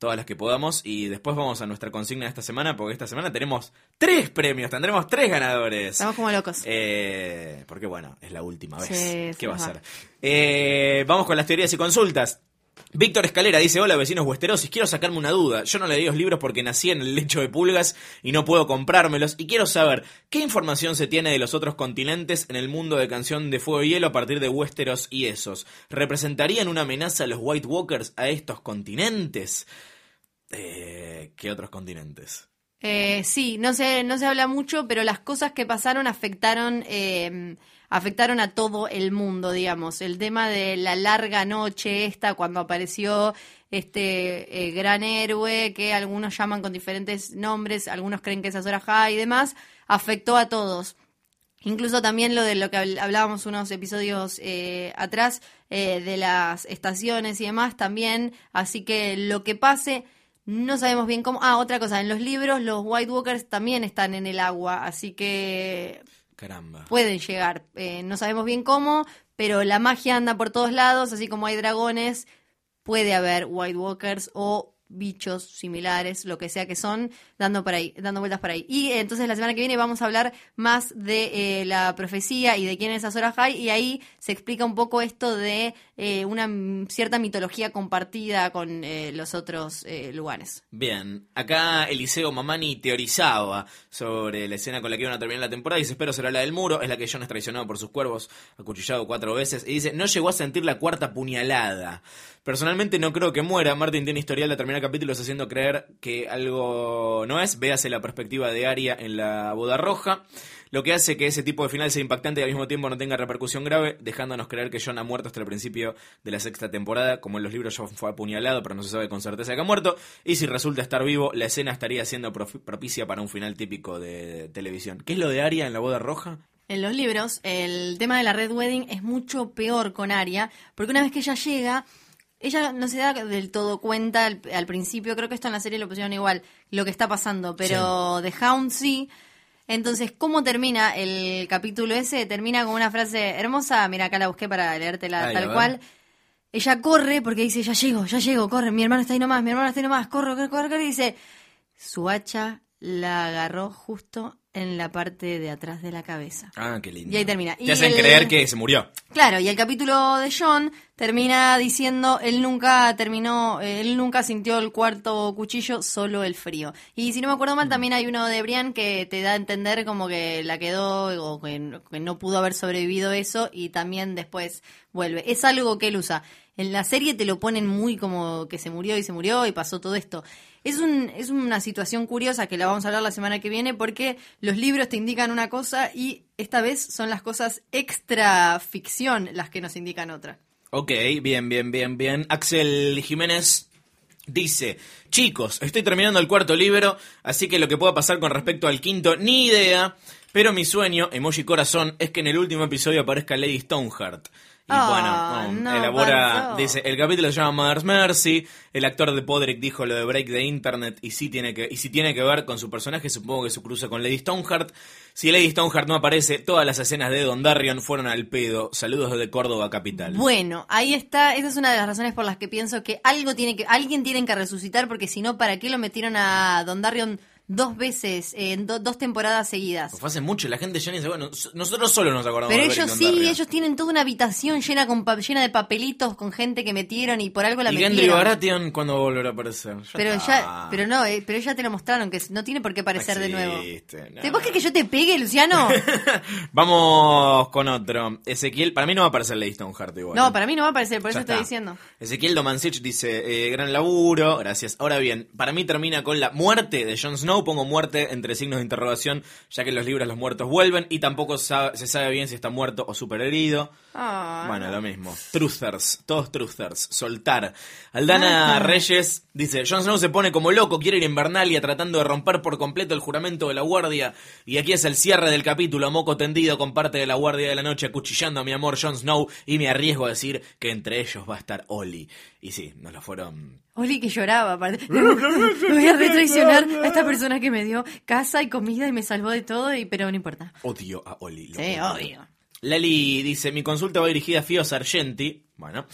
todas las que podamos y después vamos a nuestra consigna de esta semana porque esta semana tenemos tres premios, tendremos tres ganadores. Estamos como locos. Eh, porque bueno, es la última vez. Sí, ¿Qué va a va. ser? Eh, vamos con las teorías y consultas. Víctor Escalera dice, hola vecinos huesterosis, quiero sacarme una duda. Yo no leí los libros porque nací en el lecho de pulgas y no puedo comprármelos y quiero saber qué información se tiene de los otros continentes en el mundo de Canción de Fuego y Hielo a partir de Westeros y esos. ¿Representarían una amenaza a los White Walkers a estos continentes? Eh, ¿Qué otros continentes? Eh, sí, no se, no se habla mucho, pero las cosas que pasaron afectaron, eh, afectaron a todo el mundo, digamos. El tema de la larga noche esta, cuando apareció este eh, gran héroe, que algunos llaman con diferentes nombres, algunos creen que es Azor y demás, afectó a todos. Incluso también lo de lo que habl- hablábamos unos episodios eh, atrás, eh, de las estaciones y demás también. Así que lo que pase, no sabemos bien cómo. Ah, otra cosa, en los libros los White Walkers también están en el agua, así que Caramba. pueden llegar. Eh, no sabemos bien cómo, pero la magia anda por todos lados, así como hay dragones, puede haber White Walkers o bichos similares, lo que sea que son, dando por ahí, dando vueltas por ahí. Y eh, entonces la semana que viene vamos a hablar más de eh, la profecía y de quién es Azor Ahai, y ahí se explica un poco esto de eh, una cierta mitología compartida con los otros lugares. Bien, acá Eliseo Mamani teorizaba sobre la escena con la que iban a terminar la temporada y dice, espero será la del muro, es la que John es traicionado por sus cuervos, acuchillado cuatro veces, y dice, no llegó a sentir la cuarta puñalada. Personalmente no creo que muera, Martin tiene historial de terminar capítulos haciendo creer que algo no es, véase la perspectiva de Arya en la boda roja, lo que hace que ese tipo de final sea impactante y al mismo tiempo no tenga repercusión grave, dejándonos creer que John ha muerto hasta el principio de la sexta temporada, como en los libros John fue apuñalado, pero no se sabe con certeza que ha muerto, y si resulta estar vivo, la escena estaría siendo propicia para un final típico de televisión. ¿Qué es lo de Arya en la boda roja? En los libros, el tema de la Red Wedding es mucho peor con Aria, porque una vez que ella llega, ella no se da del todo cuenta al, al principio, creo que esto en la serie lo pusieron igual, lo que está pasando, pero The Hound sí. Entonces, ¿cómo termina el capítulo ese? Termina con una frase hermosa, mira, acá la busqué para leértela Ay, tal cual. Ella corre porque dice, ya llego, ya llego, corre, mi hermano está ahí nomás, mi hermano está ahí nomás, corre, corre, corre, corre", y dice, su hacha la agarró justo en la parte de atrás de la cabeza. Ah, qué lindo. Y ahí termina. Te Y hacen el- creer que se murió. Claro, y el capítulo de John termina diciendo, él nunca terminó, eh, él nunca sintió el cuarto cuchillo, solo el frío. Y si no me acuerdo mal, también hay uno de Brian que te da a entender como que la quedó o que no pudo haber sobrevivido eso y también después vuelve. Es algo que él usa. En la serie te lo ponen muy como que se murió y se murió y pasó todo esto. Es, un, es una situación curiosa que la vamos a hablar la semana que viene porque los libros te indican una cosa y esta vez son las cosas extra ficción las que nos indican otra. Ok, bien, bien, bien, bien. Axel Jiménez dice, chicos, estoy terminando el cuarto libro, así que lo que pueda pasar con respecto al quinto, ni idea, pero mi sueño, emoji corazón, es que en el último episodio aparezca Lady Stoneheart. Y Ah, bueno, no, elabora, pasó. dice, el capítulo se llama Mother's Mercy, el actor de Podrick dijo lo de Break the Internet y sí tiene que, y si tiene que ver con su personaje, supongo que su cruce con Lady Stoneheart. Si Lady Stoneheart no aparece, todas las escenas de Don Darion fueron al pedo. Saludos desde Córdoba capital. Bueno, ahí está, esa es una de las razones por las que pienso que algo tiene que, alguien tiene que resucitar porque si no, ¿para qué lo metieron a Don Darion dos veces, en do- dos temporadas seguidas? Fue hace mucho, la gente ya ni se bueno, nosotros solo nos acordamos Pero de ellos sí, ellos tienen toda una habitación llena con llena de papelitos con gente que metieron y por algo la Y metieron. Baratheon cuando volverá a aparecer. Ya Pero está. ya, pero no, eh, pero ya te lo mostraron que no tiene por qué aparecer de nuevo. no, ¿Te vos no. que yo te pegue, Luciano? Vamos con otro. Ezequiel, para mí no va a aparecer Lady Stoneheart igual. No, ¿eh? para mí no va a aparecer, por Ya eso estoy está. diciendo. Ezequiel Domansich dice, eh, gran laburo, gracias. Ahora bien, para mí termina con la muerte de Jon Snow, pongo muerte entre signos de interrogación, ya que en los libros los muertos vuelven y tampoco se sabe bien si está muerto o super herido. Ah, Bueno, lo mismo. Truthers, todos truthers. Soltar. Aldana Reyes dice, Jon Snow se pone como loco, quiere ir a Invernalia tratando de romper por completo el juramento de la guardia. Y aquí es el cierre del capítulo, moco tendido con parte de la guardia de la noche acuchillando a mi amor Jon Snow y me arriesgo a decir que entre ellos va a estar Oli. Y sí, nos lo fueron... Oli que lloraba, aparte. Me voy a retraicionar a esta persona que me dio casa y comida y me salvó de todo, y pero no importa. Odio a Oli. lo Sí, odio. Lali dice, mi consulta va dirigida a Fio Sargenti. Bueno,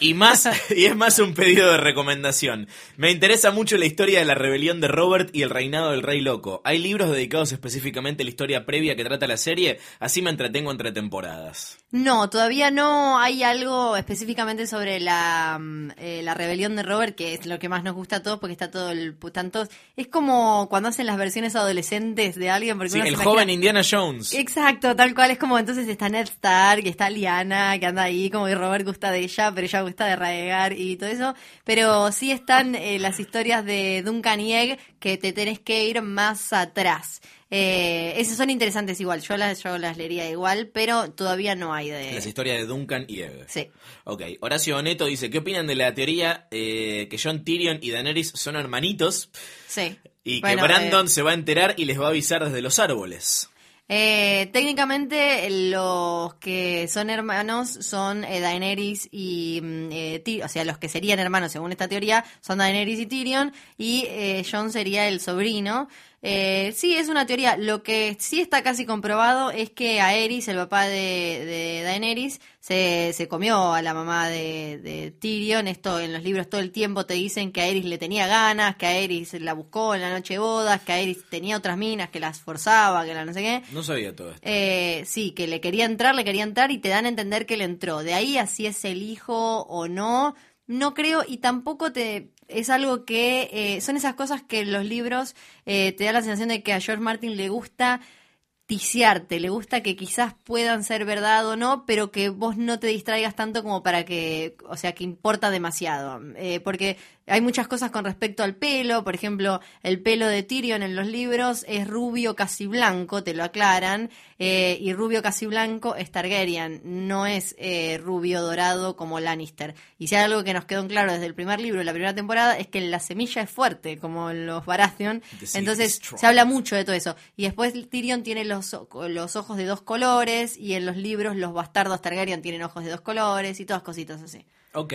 y más, y es más un pedido de recomendación. Me interesa mucho la historia de la rebelión de Robert y el reinado del rey loco. ¿Hay libros dedicados específicamente a la historia previa que trata la serie? Así me entretengo entre temporadas. No, todavía no hay algo específicamente sobre la, mm, eh, la rebelión de Robert, que es lo que más nos gusta a todos, porque está todo el... están todos- es como cuando hacen las versiones adolescentes de alguien, porque Sí, el imagina- joven Indiana Jones. Exacto, tal cual, es como entonces está Ned Stark, está Liana, que anda ahí, como que Robert gusta de ella, pero ella gusta de Raegar y todo eso. Pero sí están eh, las historias de Duncan y Egg que te tenés que ir más atrás. Eh, esas son interesantes igual, yo las, yo las leería igual, pero todavía no hay de... Las historias de Duncan y Egg. Sí. Ok, Horacio Neto dice, ¿qué opinan de la teoría eh, que John Tyrion y Daenerys son hermanitos? Sí. Y Bueno, que Brandon eh, se va a enterar y les va a avisar desde los árboles. Eh, técnicamente los que son hermanos son eh, Daenerys y mm, eh, Ty- o sea, los que serían hermanos según esta teoría son Daenerys y Tyrion y eh, Jon sería el sobrino. Eh, sí, es una teoría. Lo que sí está casi comprobado es que Aerys, el papá de, de Daenerys, se, se comió a la mamá de, de Tyrion. Esto en los libros todo el tiempo te dicen que Aerys le tenía ganas, que Aerys la buscó en la noche de bodas, que Aerys tenía otras minas, que las forzaba, que la no sé qué. No sabía todo esto. Eh, sí, que le quería entrar, le quería entrar y te dan a entender que le entró. De ahí a si es el hijo o no, no creo y tampoco te es algo que eh, son esas cosas que los libros eh, te da la sensación de que a George Martin le gusta ticiarte, le gusta que quizás puedan ser verdad o no, pero que vos no te distraigas tanto como para que, o sea, que importa demasiado. Eh, porque hay muchas cosas con respecto al pelo, por ejemplo, el pelo de Tyrion en los libros es rubio casi blanco, te lo aclaran, eh, y rubio casi blanco es Targaryen, no es eh, rubio dorado como Lannister. Y si hay algo que nos quedó en claro desde el primer libro, la primera temporada, es que la semilla es fuerte, como los Baratheon, entonces se habla mucho de todo eso. Y después Tyrion tiene los, los ojos de dos colores, y en los libros los bastardos Targaryen tienen ojos de dos colores, y todas cositas así. Ok,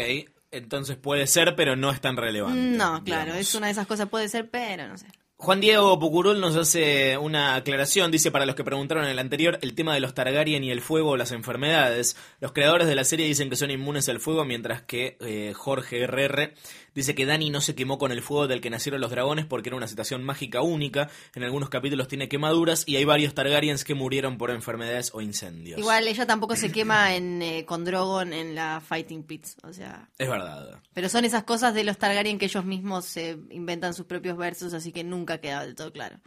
entonces puede ser, pero no es tan relevante. No, claro, digamos. es una de esas cosas, puede ser, pero no sé. Juan Diego Pucurul nos hace una aclaración. Dice, para los que preguntaron en el anterior, el tema de los Targaryen y el fuego o las enfermedades. Los creadores de la serie dicen que son inmunes al fuego, mientras que eh, Jorge RR dice que Dani no se quemó con el fuego del que nacieron los dragones porque era una situación mágica única. En algunos capítulos tiene quemaduras y hay varios Targaryens que murieron por enfermedades o incendios. Igual ella tampoco se quema en, eh, con Drogon en la Fighting Pits, o sea... Es verdad. Pero son esas cosas de los Targaryen que ellos mismos se inventan sus propios versos, así que nunca queda del todo claro.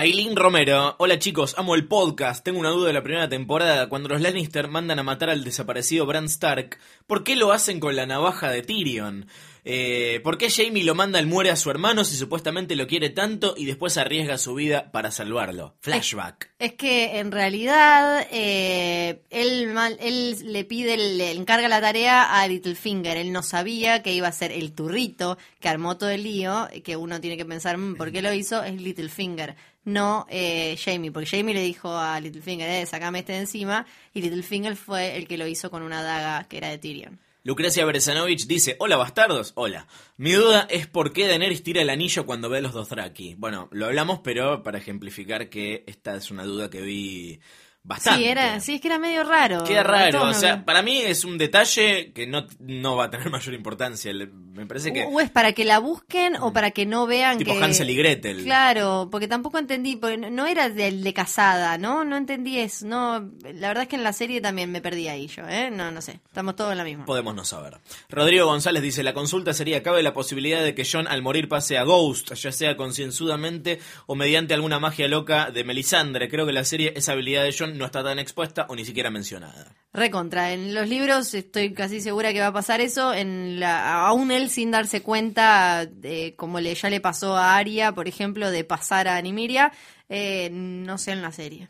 Aileen Romero, hola chicos, amo el podcast. Tengo una duda de la primera temporada. Cuando los Lannister mandan a matar al desaparecido Bran Stark, ¿por qué lo hacen con la navaja de Tyrion? Eh, ¿Por qué Jamie lo manda al muere a su hermano si supuestamente lo quiere tanto y después arriesga su vida para salvarlo? Flashback. Es que en realidad eh, él, él le pide, le encarga la tarea a Littlefinger. Él no sabía que iba a ser el turrito que armó todo el lío, que uno tiene que pensar "Mm, por qué lo hizo, es Littlefinger, no eh, Jamie, porque Jamie le dijo a Littlefinger, eh, sacame este de encima, y Littlefinger fue el que lo hizo con una daga que era de Tyrion. Lucrecia Berezanovich dice, hola bastardos, hola. Mi duda es por qué Daenerys tira el anillo cuando ve a los Dothraki. Bueno, lo hablamos, pero para ejemplificar que esta es una duda que vi bastante. Sí, era, sí, es que era medio raro. Queda raro, o sea, para mí es un detalle que no, no va a tener mayor importancia. Me parece que... O es para que la busquen o para que no vean Tipo que... Hansel y Gretel. Claro, porque tampoco entendí, porque no- era del de casada, ¿no? No entendí eso, no... La verdad es que en la serie también me perdí ahí yo, ¿eh? No, no sé, estamos todos en la misma. Podemos no saber. Rodrigo González dice, la consulta sería, ¿cabe la posibilidad de que John al morir pase a Ghost, ya sea concienzudamente o mediante alguna magia loca de Melisandre? Creo que la serie esa habilidad de John no está tan expuesta o ni siquiera mencionada. Recontra, en los libros estoy casi segura que va a pasar eso, en aún él sin darse cuenta, de, como le, ya le pasó a Arya, por ejemplo, de pasar a Nimiria, eh, no sé en la serie.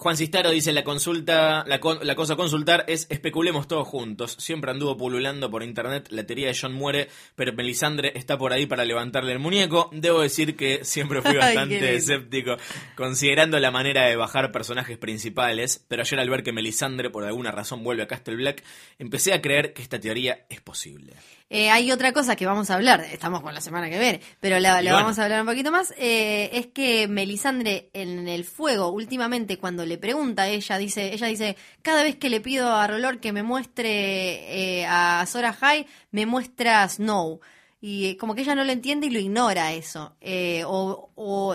Juan Cistaro dice, la consulta, la, con- la cosa a consultar es especulemos todos juntos. Siempre anduvo pululando por internet, la teoría de John muere, pero Melisandre está por ahí para levantarle el muñeco. Debo decir que siempre fui bastante escéptico, considerando la manera de bajar personajes principales, pero ayer al ver que Melisandre por alguna razón vuelve a Castle Black, empecé a creer que esta teoría es posible. Eh, hay otra cosa que vamos a hablar, estamos con la semana que viene, pero la, Y la bueno. vamos a hablar un poquito más. eh, es que Melisandre en el fuego, últimamente, cuando le pregunta ella, dice, ella dice, cada vez que le pido a Rolor que me muestre eh, a Sora High, me muestra Snow. Y como que ella no lo entiende y lo ignora eso. Eh, o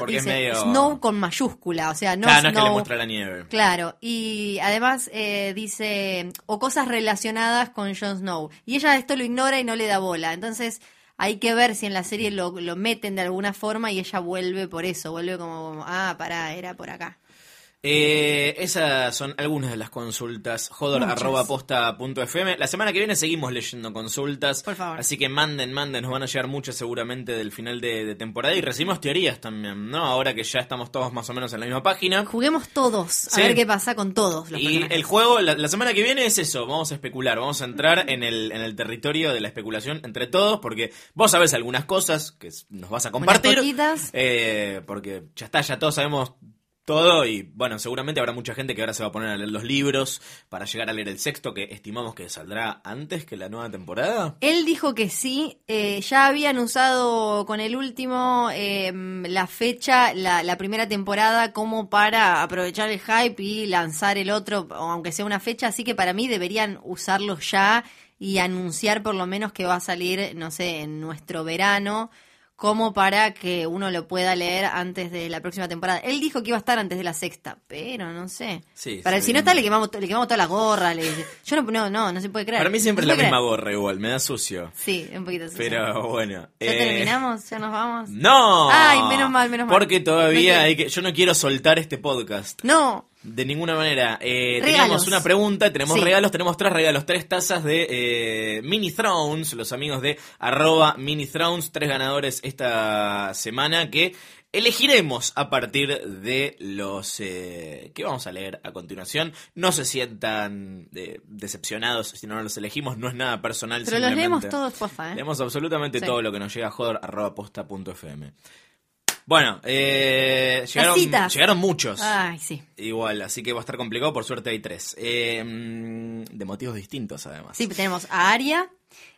dice medio- Snow con mayúscula, o sea, no Claro, no es que le muestra la nieve. Claro, y además eh, dice, o cosas relacionadas con Jon Snow. Y ella esto lo ignora y no le da bola. Entonces hay que ver si en la serie lo, lo meten de alguna forma y ella vuelve por eso, vuelve como, ah, pará, era por acá. Eh, esas son algunas de las consultas. Jodor.posta.fm. La semana que viene seguimos leyendo consultas. Por favor. Así que manden, manden. Nos van a llegar muchas seguramente del final de, de temporada. Y recibimos teorías también, ¿no? Ahora que ya estamos todos más o menos en la misma página. Juguemos todos, Sí. a ver qué pasa con todos los Y personajes. el juego, la, la semana que viene es eso, vamos a especular, vamos a entrar en el, en el territorio de la especulación entre todos, porque vos sabés algunas cosas que nos vas a compartir. eh, porque ya está, ya todos sabemos todo y bueno, seguramente habrá mucha gente que ahora se va a poner a leer los libros para llegar a leer el sexto, que estimamos que saldrá antes que la nueva temporada. Él dijo que sí, eh, ya habían usado con el último eh, la fecha, la, la primera temporada, como para aprovechar el hype y lanzar el otro, aunque sea una fecha, así que para mí deberían usarlo ya y anunciar por lo menos que va a salir, no sé, en nuestro verano, como para que uno lo pueda leer antes de la próxima temporada. Él dijo que iba a estar antes de la sexta, pero no sé. Sí, para sí. si no está, le quemamos, le quemamos toda la gorra. Le, yo no, no, no, no se puede creer. Para mí siempre es No la misma creer. gorra igual, me da sucio. Sí, un poquito así. Pero bueno. ¿Ya eh, terminamos? ¿Ya nos vamos? No. Ay, menos mal, menos mal. Porque todavía No hay que. Yo no quiero soltar este podcast. No. De ninguna manera. Eh, tenemos una pregunta, tenemos Sí. regalos, tenemos tres regalos, tres tazas de eh, Mini Thrones, los amigos de arroba Mini Thrones, tres ganadores esta semana que elegiremos a partir de los eh, que vamos a leer a continuación. No se sientan eh, decepcionados si no los elegimos, no es nada personal. Pero los leemos todos, porfa, ¿eh? Leemos absolutamente Sí. todo lo que nos llega a joder.posta.fm. Bueno, eh, llegaron, muchos. Ay, sí. Igual, así que va a estar complicado. Por suerte hay tres. Eh, mm, de motivos distintos, además. Sí, tenemos a Aria.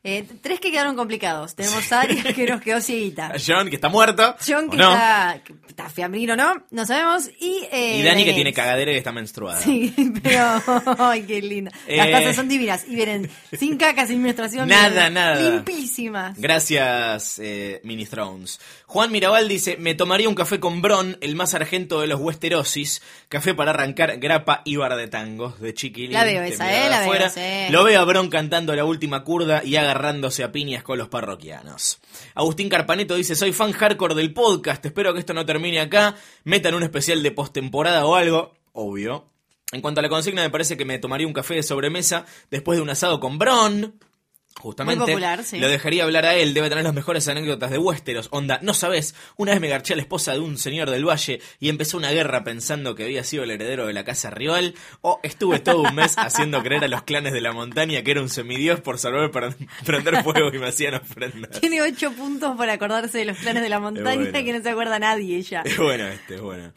Eh, tres que quedaron complicados. Tenemos a Aria que nos quedó cieguita. John, que está muerto. John ¿o que no? está, que está fiambrino, ¿no? No sabemos. Y, eh, Y Dani, que Daenerys. tiene cagadera y está menstruada. Sí, pero. Ay, qué linda. Las Eh. tazas son divinas. Y vienen sin caca, sin menstruación. Nada, nada. Limpísimas. Gracias, eh, Mini Thrones. Juan Mirabal dice: Me tomaría un café con Bron, el más argento de los Westerosis. Café para arrancar grapa y bar de tangos de Chiquilín. La veo esa, eh, la veo. Lo veo a Bron cantando la última curda y agarrándose a piñas con los parroquianos. Agustín Carpaneto dice: Soy fan hardcore del podcast. Espero que esto no termine acá. Metan un especial de postemporada o algo. Obvio. En cuanto a la consigna, me parece que me tomaría un café de sobremesa después de un asado con Bron. Justamente. Muy popular, sí. Lo dejaría hablar a él, debe tener las mejores anécdotas de Westeros. Onda, no sabes, una vez me garché a la esposa de un señor del valle y empezó una guerra pensando que había sido el heredero de la casa rival. O estuve todo un mes haciendo creer a los clanes de la montaña que era un semidios por salvar para prender fuego y me hacían ofrendas. Tiene ocho puntos para acordarse de los planes de la montaña bueno. que no se acuerda nadie ya. Es bueno este, es bueno.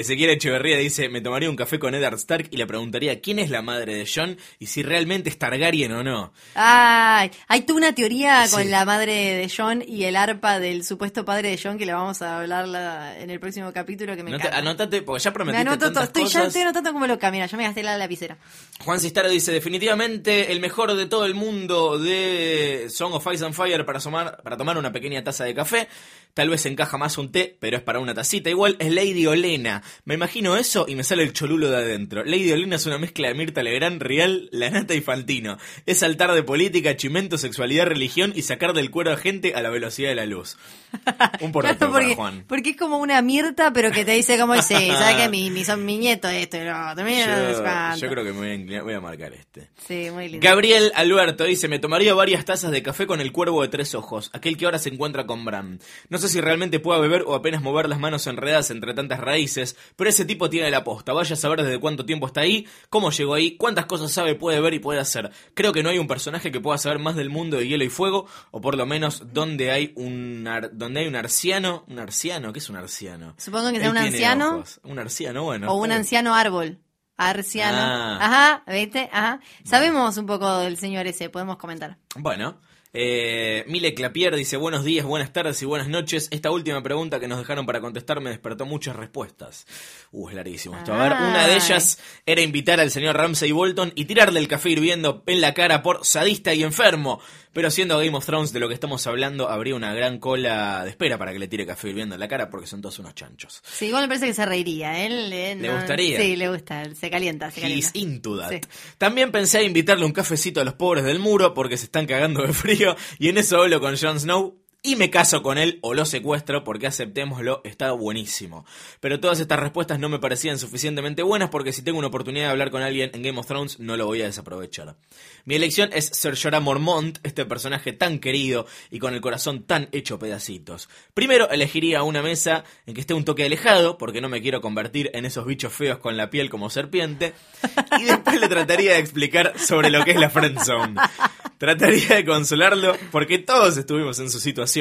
Ezequiel Echeverría dice, me tomaría un café con Eddard Stark y le preguntaría quién es la madre de John y si realmente es Targaryen o no. Ay, hay toda una teoría con Sí. la madre de John y el arpa del supuesto padre de John que la vamos a hablar la- en el próximo capítulo que me Nota- encanta. anotate, porque ya me prometiste anoto todo, tantas estoy, ya cosas. estoy anotando como loca, mira, ya me gasté la lapicera. Juan Cistaro dice, definitivamente el mejor de todo el mundo de Song of Ice and Fire para, para tomar una pequeña taza de café. Tal vez encaja más un té, pero es para una tacita. Igual es Lady Olena. Me imagino eso y me sale el cholulo de adentro. Lady Olena es una mezcla de Mirta Legrand, Real, Lanata y Fantino. Es saltar de política, chimento, sexualidad, religión y sacar del cuero a gente a la velocidad de la luz. Un porrito Claro, porque, para Juan. porque es como una Mirta, pero que te dice como dice, ¿sabes qué? Mi, mi, son mi nieto esto y lo otro, Yo, yo creo que me voy a, inclinar- voy a marcar este. Sí, muy lindo. Gabriel Alberto dice, me tomaría varias tazas de café con el cuervo de tres ojos, aquel que ahora se encuentra con Bran. No sé si realmente pueda beber o apenas mover las manos enredadas entre tantas raíces, pero ese tipo tiene la posta. Vaya a saber desde cuánto tiempo está ahí, cómo llegó ahí, cuántas cosas sabe, puede ver y puede hacer. Creo que no hay un personaje que pueda saber más del mundo de hielo y fuego, o por lo menos donde hay un, ar- donde hay un arciano. ¿Un arciano? ¿Qué es un arciano? Supongo que sea Él un anciano. ojos. Un arciano, bueno. O un anciano árbol. Arciano. Ah. Ajá, ¿viste? Ajá. Sabemos un poco del señor ese, podemos comentar. Bueno, eh, Mile Clapier dice buenos días, buenas tardes y buenas noches. Esta última pregunta que nos dejaron para contestar me despertó muchas respuestas. Uh, es larguísimo esto. A ver, una de ellas era invitar al señor Ramsey Bolton y tirarle el café hirviendo en la cara por sadista y enfermo. Pero siendo Game of Thrones de lo que estamos hablando, habría una gran cola de espera para que le tire café hirviendo en la cara porque son todos unos chanchos. Sí, igual me parece que se reiría. Él, él ¿Le gustaría? Sí, le gusta. Se calienta, se He's calienta. into that. Sí. También pensé en invitarle un cafecito a los pobres del muro porque se están cagando de frío y en eso hablo con Jon Snow y me caso con él o lo secuestro porque aceptémoslo, está buenísimo. Pero todas estas respuestas no me parecían suficientemente buenas porque si tengo una oportunidad de hablar con alguien en Game of Thrones no lo voy a desaprovechar. Mi elección es Ser Jorah Mormont, este personaje tan querido y con el corazón tan hecho pedacitos. Primero elegiría una mesa en que esté un toque alejado porque no me quiero convertir en esos bichos feos con la piel como serpiente y después le trataría de explicar sobre lo que es la friendzone. Trataría de consolarlo porque todos estuvimos en su situación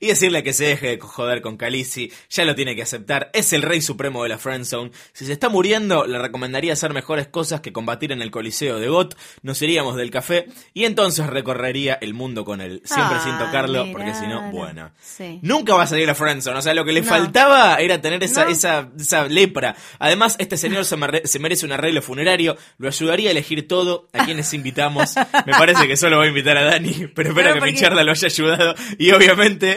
y decirle que se deje de joder con Khaleesi, ya lo tiene que aceptar, es el rey supremo de la friendzone. Si se está muriendo, le recomendaría hacer mejores cosas que combatir en el coliseo de Got, nos iríamos del café y entonces recorrería el mundo con él, siempre Ah, sin tocarlo porque si no, bueno. Sí. Nunca va a salir la friendzone, o sea, lo que le No. faltaba era tener esa, No. esa, esa lepra. Además, este señor se, merece un arreglo funerario, lo ayudaría a elegir todo, a quienes invitamos. Me parece que solo voy a invitar a Dani, pero espero Pero que mi porque- charla lo haya ayudado. Y obviamente,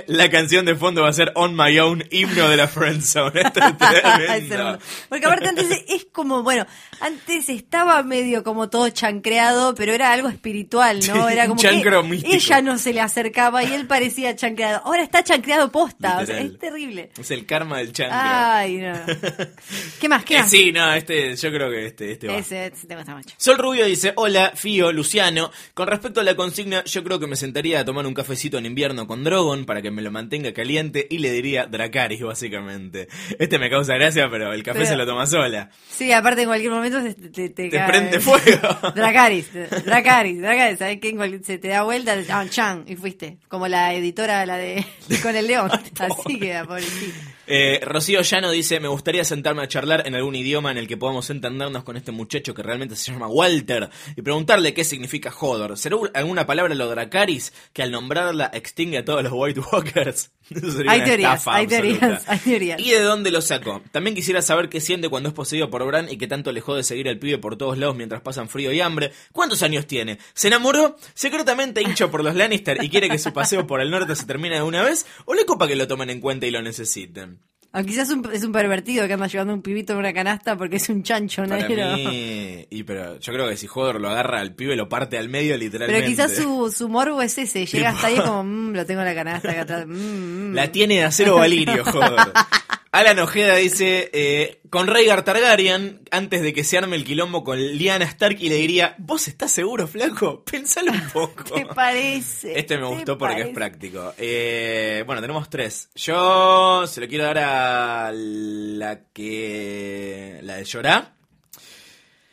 la canción de fondo va a ser On My Own, himno de la friendzone. Esto es tremendo. Porque aparte antes es como, bueno, antes estaba medio como todo chancreado, pero era algo espiritual, ¿no? Era como chancro que místico. ella no se le acercaba y él parecía chancreado. Ahora está chancreado posta, o sea, es terrible. Es el karma del chancro. Ay, no. ¿Qué más? ¿Qué Eh, más? sí, no, este, yo creo que este, este va. Ese, ese te gusta mucho. Sol Rubio dice, hola, Fío, Luciano. Con respecto a la consigna, yo creo que me sentaría a tomar un cafecito en invierno con Drogon para que me lo mantenga caliente y le diría Dracaris, básicamente. Este me causa gracia, pero el café Pero- se lo toma sola. Sí, aparte en cualquier momento se- te, te, Te cae- prende fuego. Dracaris, Dracaris, Dracaris, ¿sabes qué? Se te da vuelta, llaman Chan y fuiste. Como la editora, la de con el león. Así queda, pobrecito. Eh, Rocío Llano dice, me gustaría sentarme a charlar en algún idioma en el que podamos entendernos con este muchacho que realmente se llama Walter y preguntarle qué significa Hodor. ¿Será alguna palabra lo Dracaris que al nombrarla extingue a todos los White Walkers? Eso sería Hay una teorías, hay teorías, hay teorías. ¿Y de dónde lo sacó? También quisiera saber qué siente cuando es poseído por Bran y que tanto alejó de seguir al pibe por todos lados mientras pasan frío y hambre. ¿Cuántos años tiene? ¿Se enamoró? ¿Secretamente hincha por los Lannister y quiere que su paseo por el norte se termine de una vez? ¿O le copa que lo tomen en cuenta y lo necesiten? O quizás un- es un pervertido que anda llevando un pibito en una canasta porque es un chancho Para negro. mí, y pero yo creo que si Hodor lo agarra al pibe lo parte al medio literalmente. Pero quizás su, su morbo es ese, llega hasta ahí como, "Mm, lo tengo en la canasta acá atrás. mm, mm". La tiene de acero Valirio, Hodor. Alan Ojeda dice, eh, con Rhaegar Targaryen, antes de que se arme el quilombo con Lyanna Stark, y le diría, ¿vos estás seguro, flaco? Pensalo un poco. ¿Te parece? Este me ¿Te gustó porque es práctico. Eh, bueno, tenemos tres. Yo se lo quiero dar a la que... La de Llorá.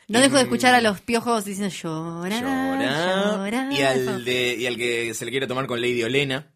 No dejo de escuchar a los piojos diciendo llora, Llorá. llora. Y al, de, y al que se le quiere tomar con Lady Olena.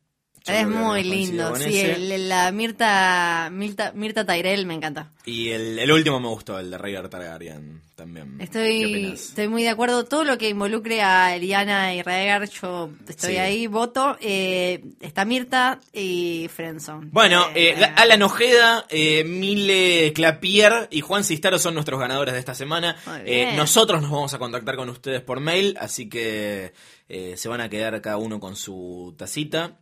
Es muy lindo, sí, el- la Mirta, Mirta, Mirta Tyrell me encanta. Y el, el último me gustó, el de Rhaegar Targaryen también. ¿Qué Estoy, estoy muy de acuerdo. Todo lo que involucre a Eliana y Raegar, yo estoy Sí. ahí, voto. Eh, está Mirta y Frenson. Bueno, eh, Alan Ojeda, eh, Mile Clapier y Juan Cistaro son nuestros ganadores de esta semana. Eh, nosotros nos vamos a contactar con ustedes por mail, así que eh, se van a quedar cada uno con su tacita.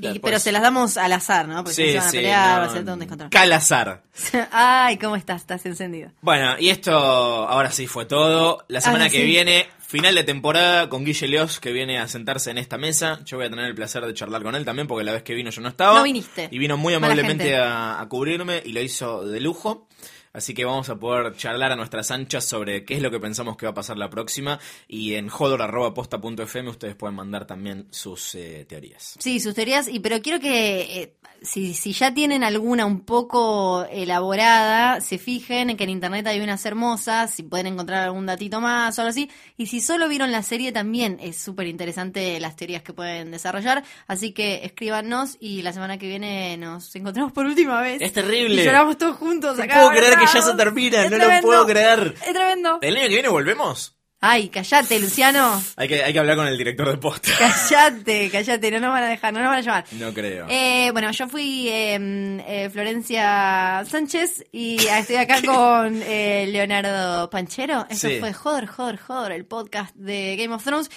Y- pero se las damos al azar, ¿no? Porque Sí, se van a sí, pelear, no, va a ser todo un descontrol. Calazar. Ay, ¿cómo estás? Estás encendido. Bueno, y esto ahora sí fue todo. La semana Ahora que sí. viene, final de temporada con Guille Leos, que viene a sentarse en esta mesa. Yo voy a tener el placer de charlar con él también, porque la vez que vino yo no estaba. No viniste. Y vino muy amablemente a cubrirme y lo hizo de lujo. Así que vamos a poder charlar a nuestras anchas sobre qué es lo que pensamos que va a pasar la próxima. Y en jodor.posta.fm ustedes pueden mandar también sus eh, teorías. Sí, sus teorías, y pero quiero que eh, si, si ya tienen alguna un poco elaborada, se fijen en que en internet hay unas hermosas, si pueden encontrar algún datito más o algo así. Y si solo vieron la serie también es súper interesante las teorías que pueden desarrollar. Así que escríbanos y la semana que viene nos encontramos por última vez. Es terrible. Y lloramos todos juntos. No acá, puedo creer que ya se termina, Es no lo puedo creer. Es tremendo. ¿El año que viene volvemos? Ay, callate, Luciano. Hay que, hay que hablar con el director de posta. Callate, callate, no nos van a dejar, no nos van a llamar. No creo. Eh, bueno, yo fui eh, eh, Florencia Sánchez y estoy acá con eh, Leonardo Panchero. Eso Sí. fue Joder, Joder, Joder, el podcast de Game of Thrones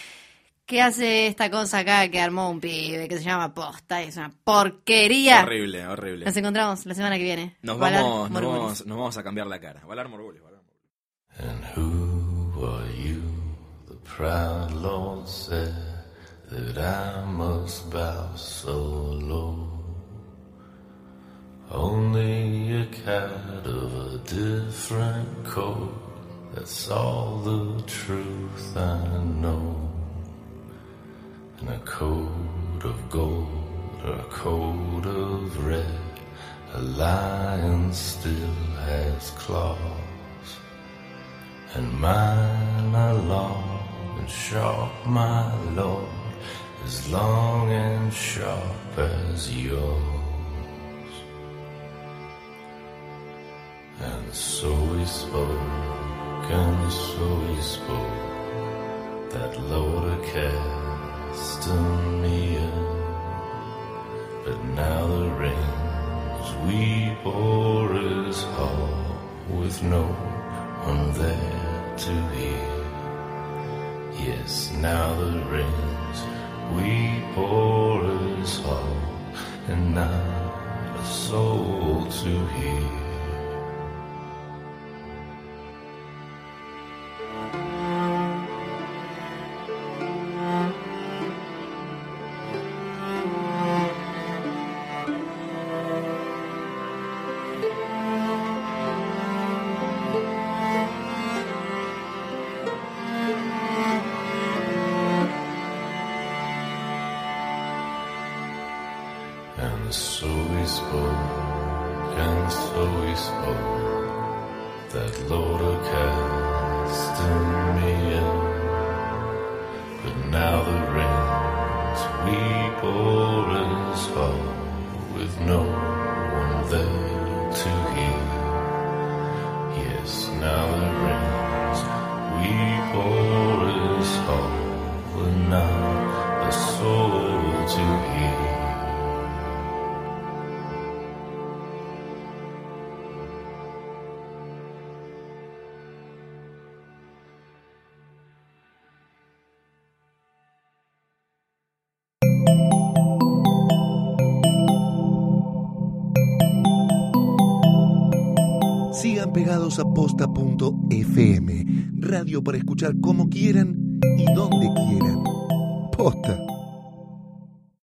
que hace esta cosa acá que armó un pibe que se llama Posta. Es una porquería. Horrible, horrible. Nos encontramos la semana que viene. Nos Valar vamos, nos, vamos, nos vamos a cambiar la cara. Valar Morgulis, Valar Morgulis. Are you? The proud Lord said, that I must bow so low. Only a cat of a different coat, that's all the truth I know. And a coat of gold or a coat of red, a lion still has claws. And mine are long and sharp, my lord, as long and sharp as yours. And so we spoke, and so we spoke, that Lord Castamia. But now the rains we bore is hall with no one there to hear. Yes, now the rains we pour is hall, and not a soul to hear. Para escuchar como quieran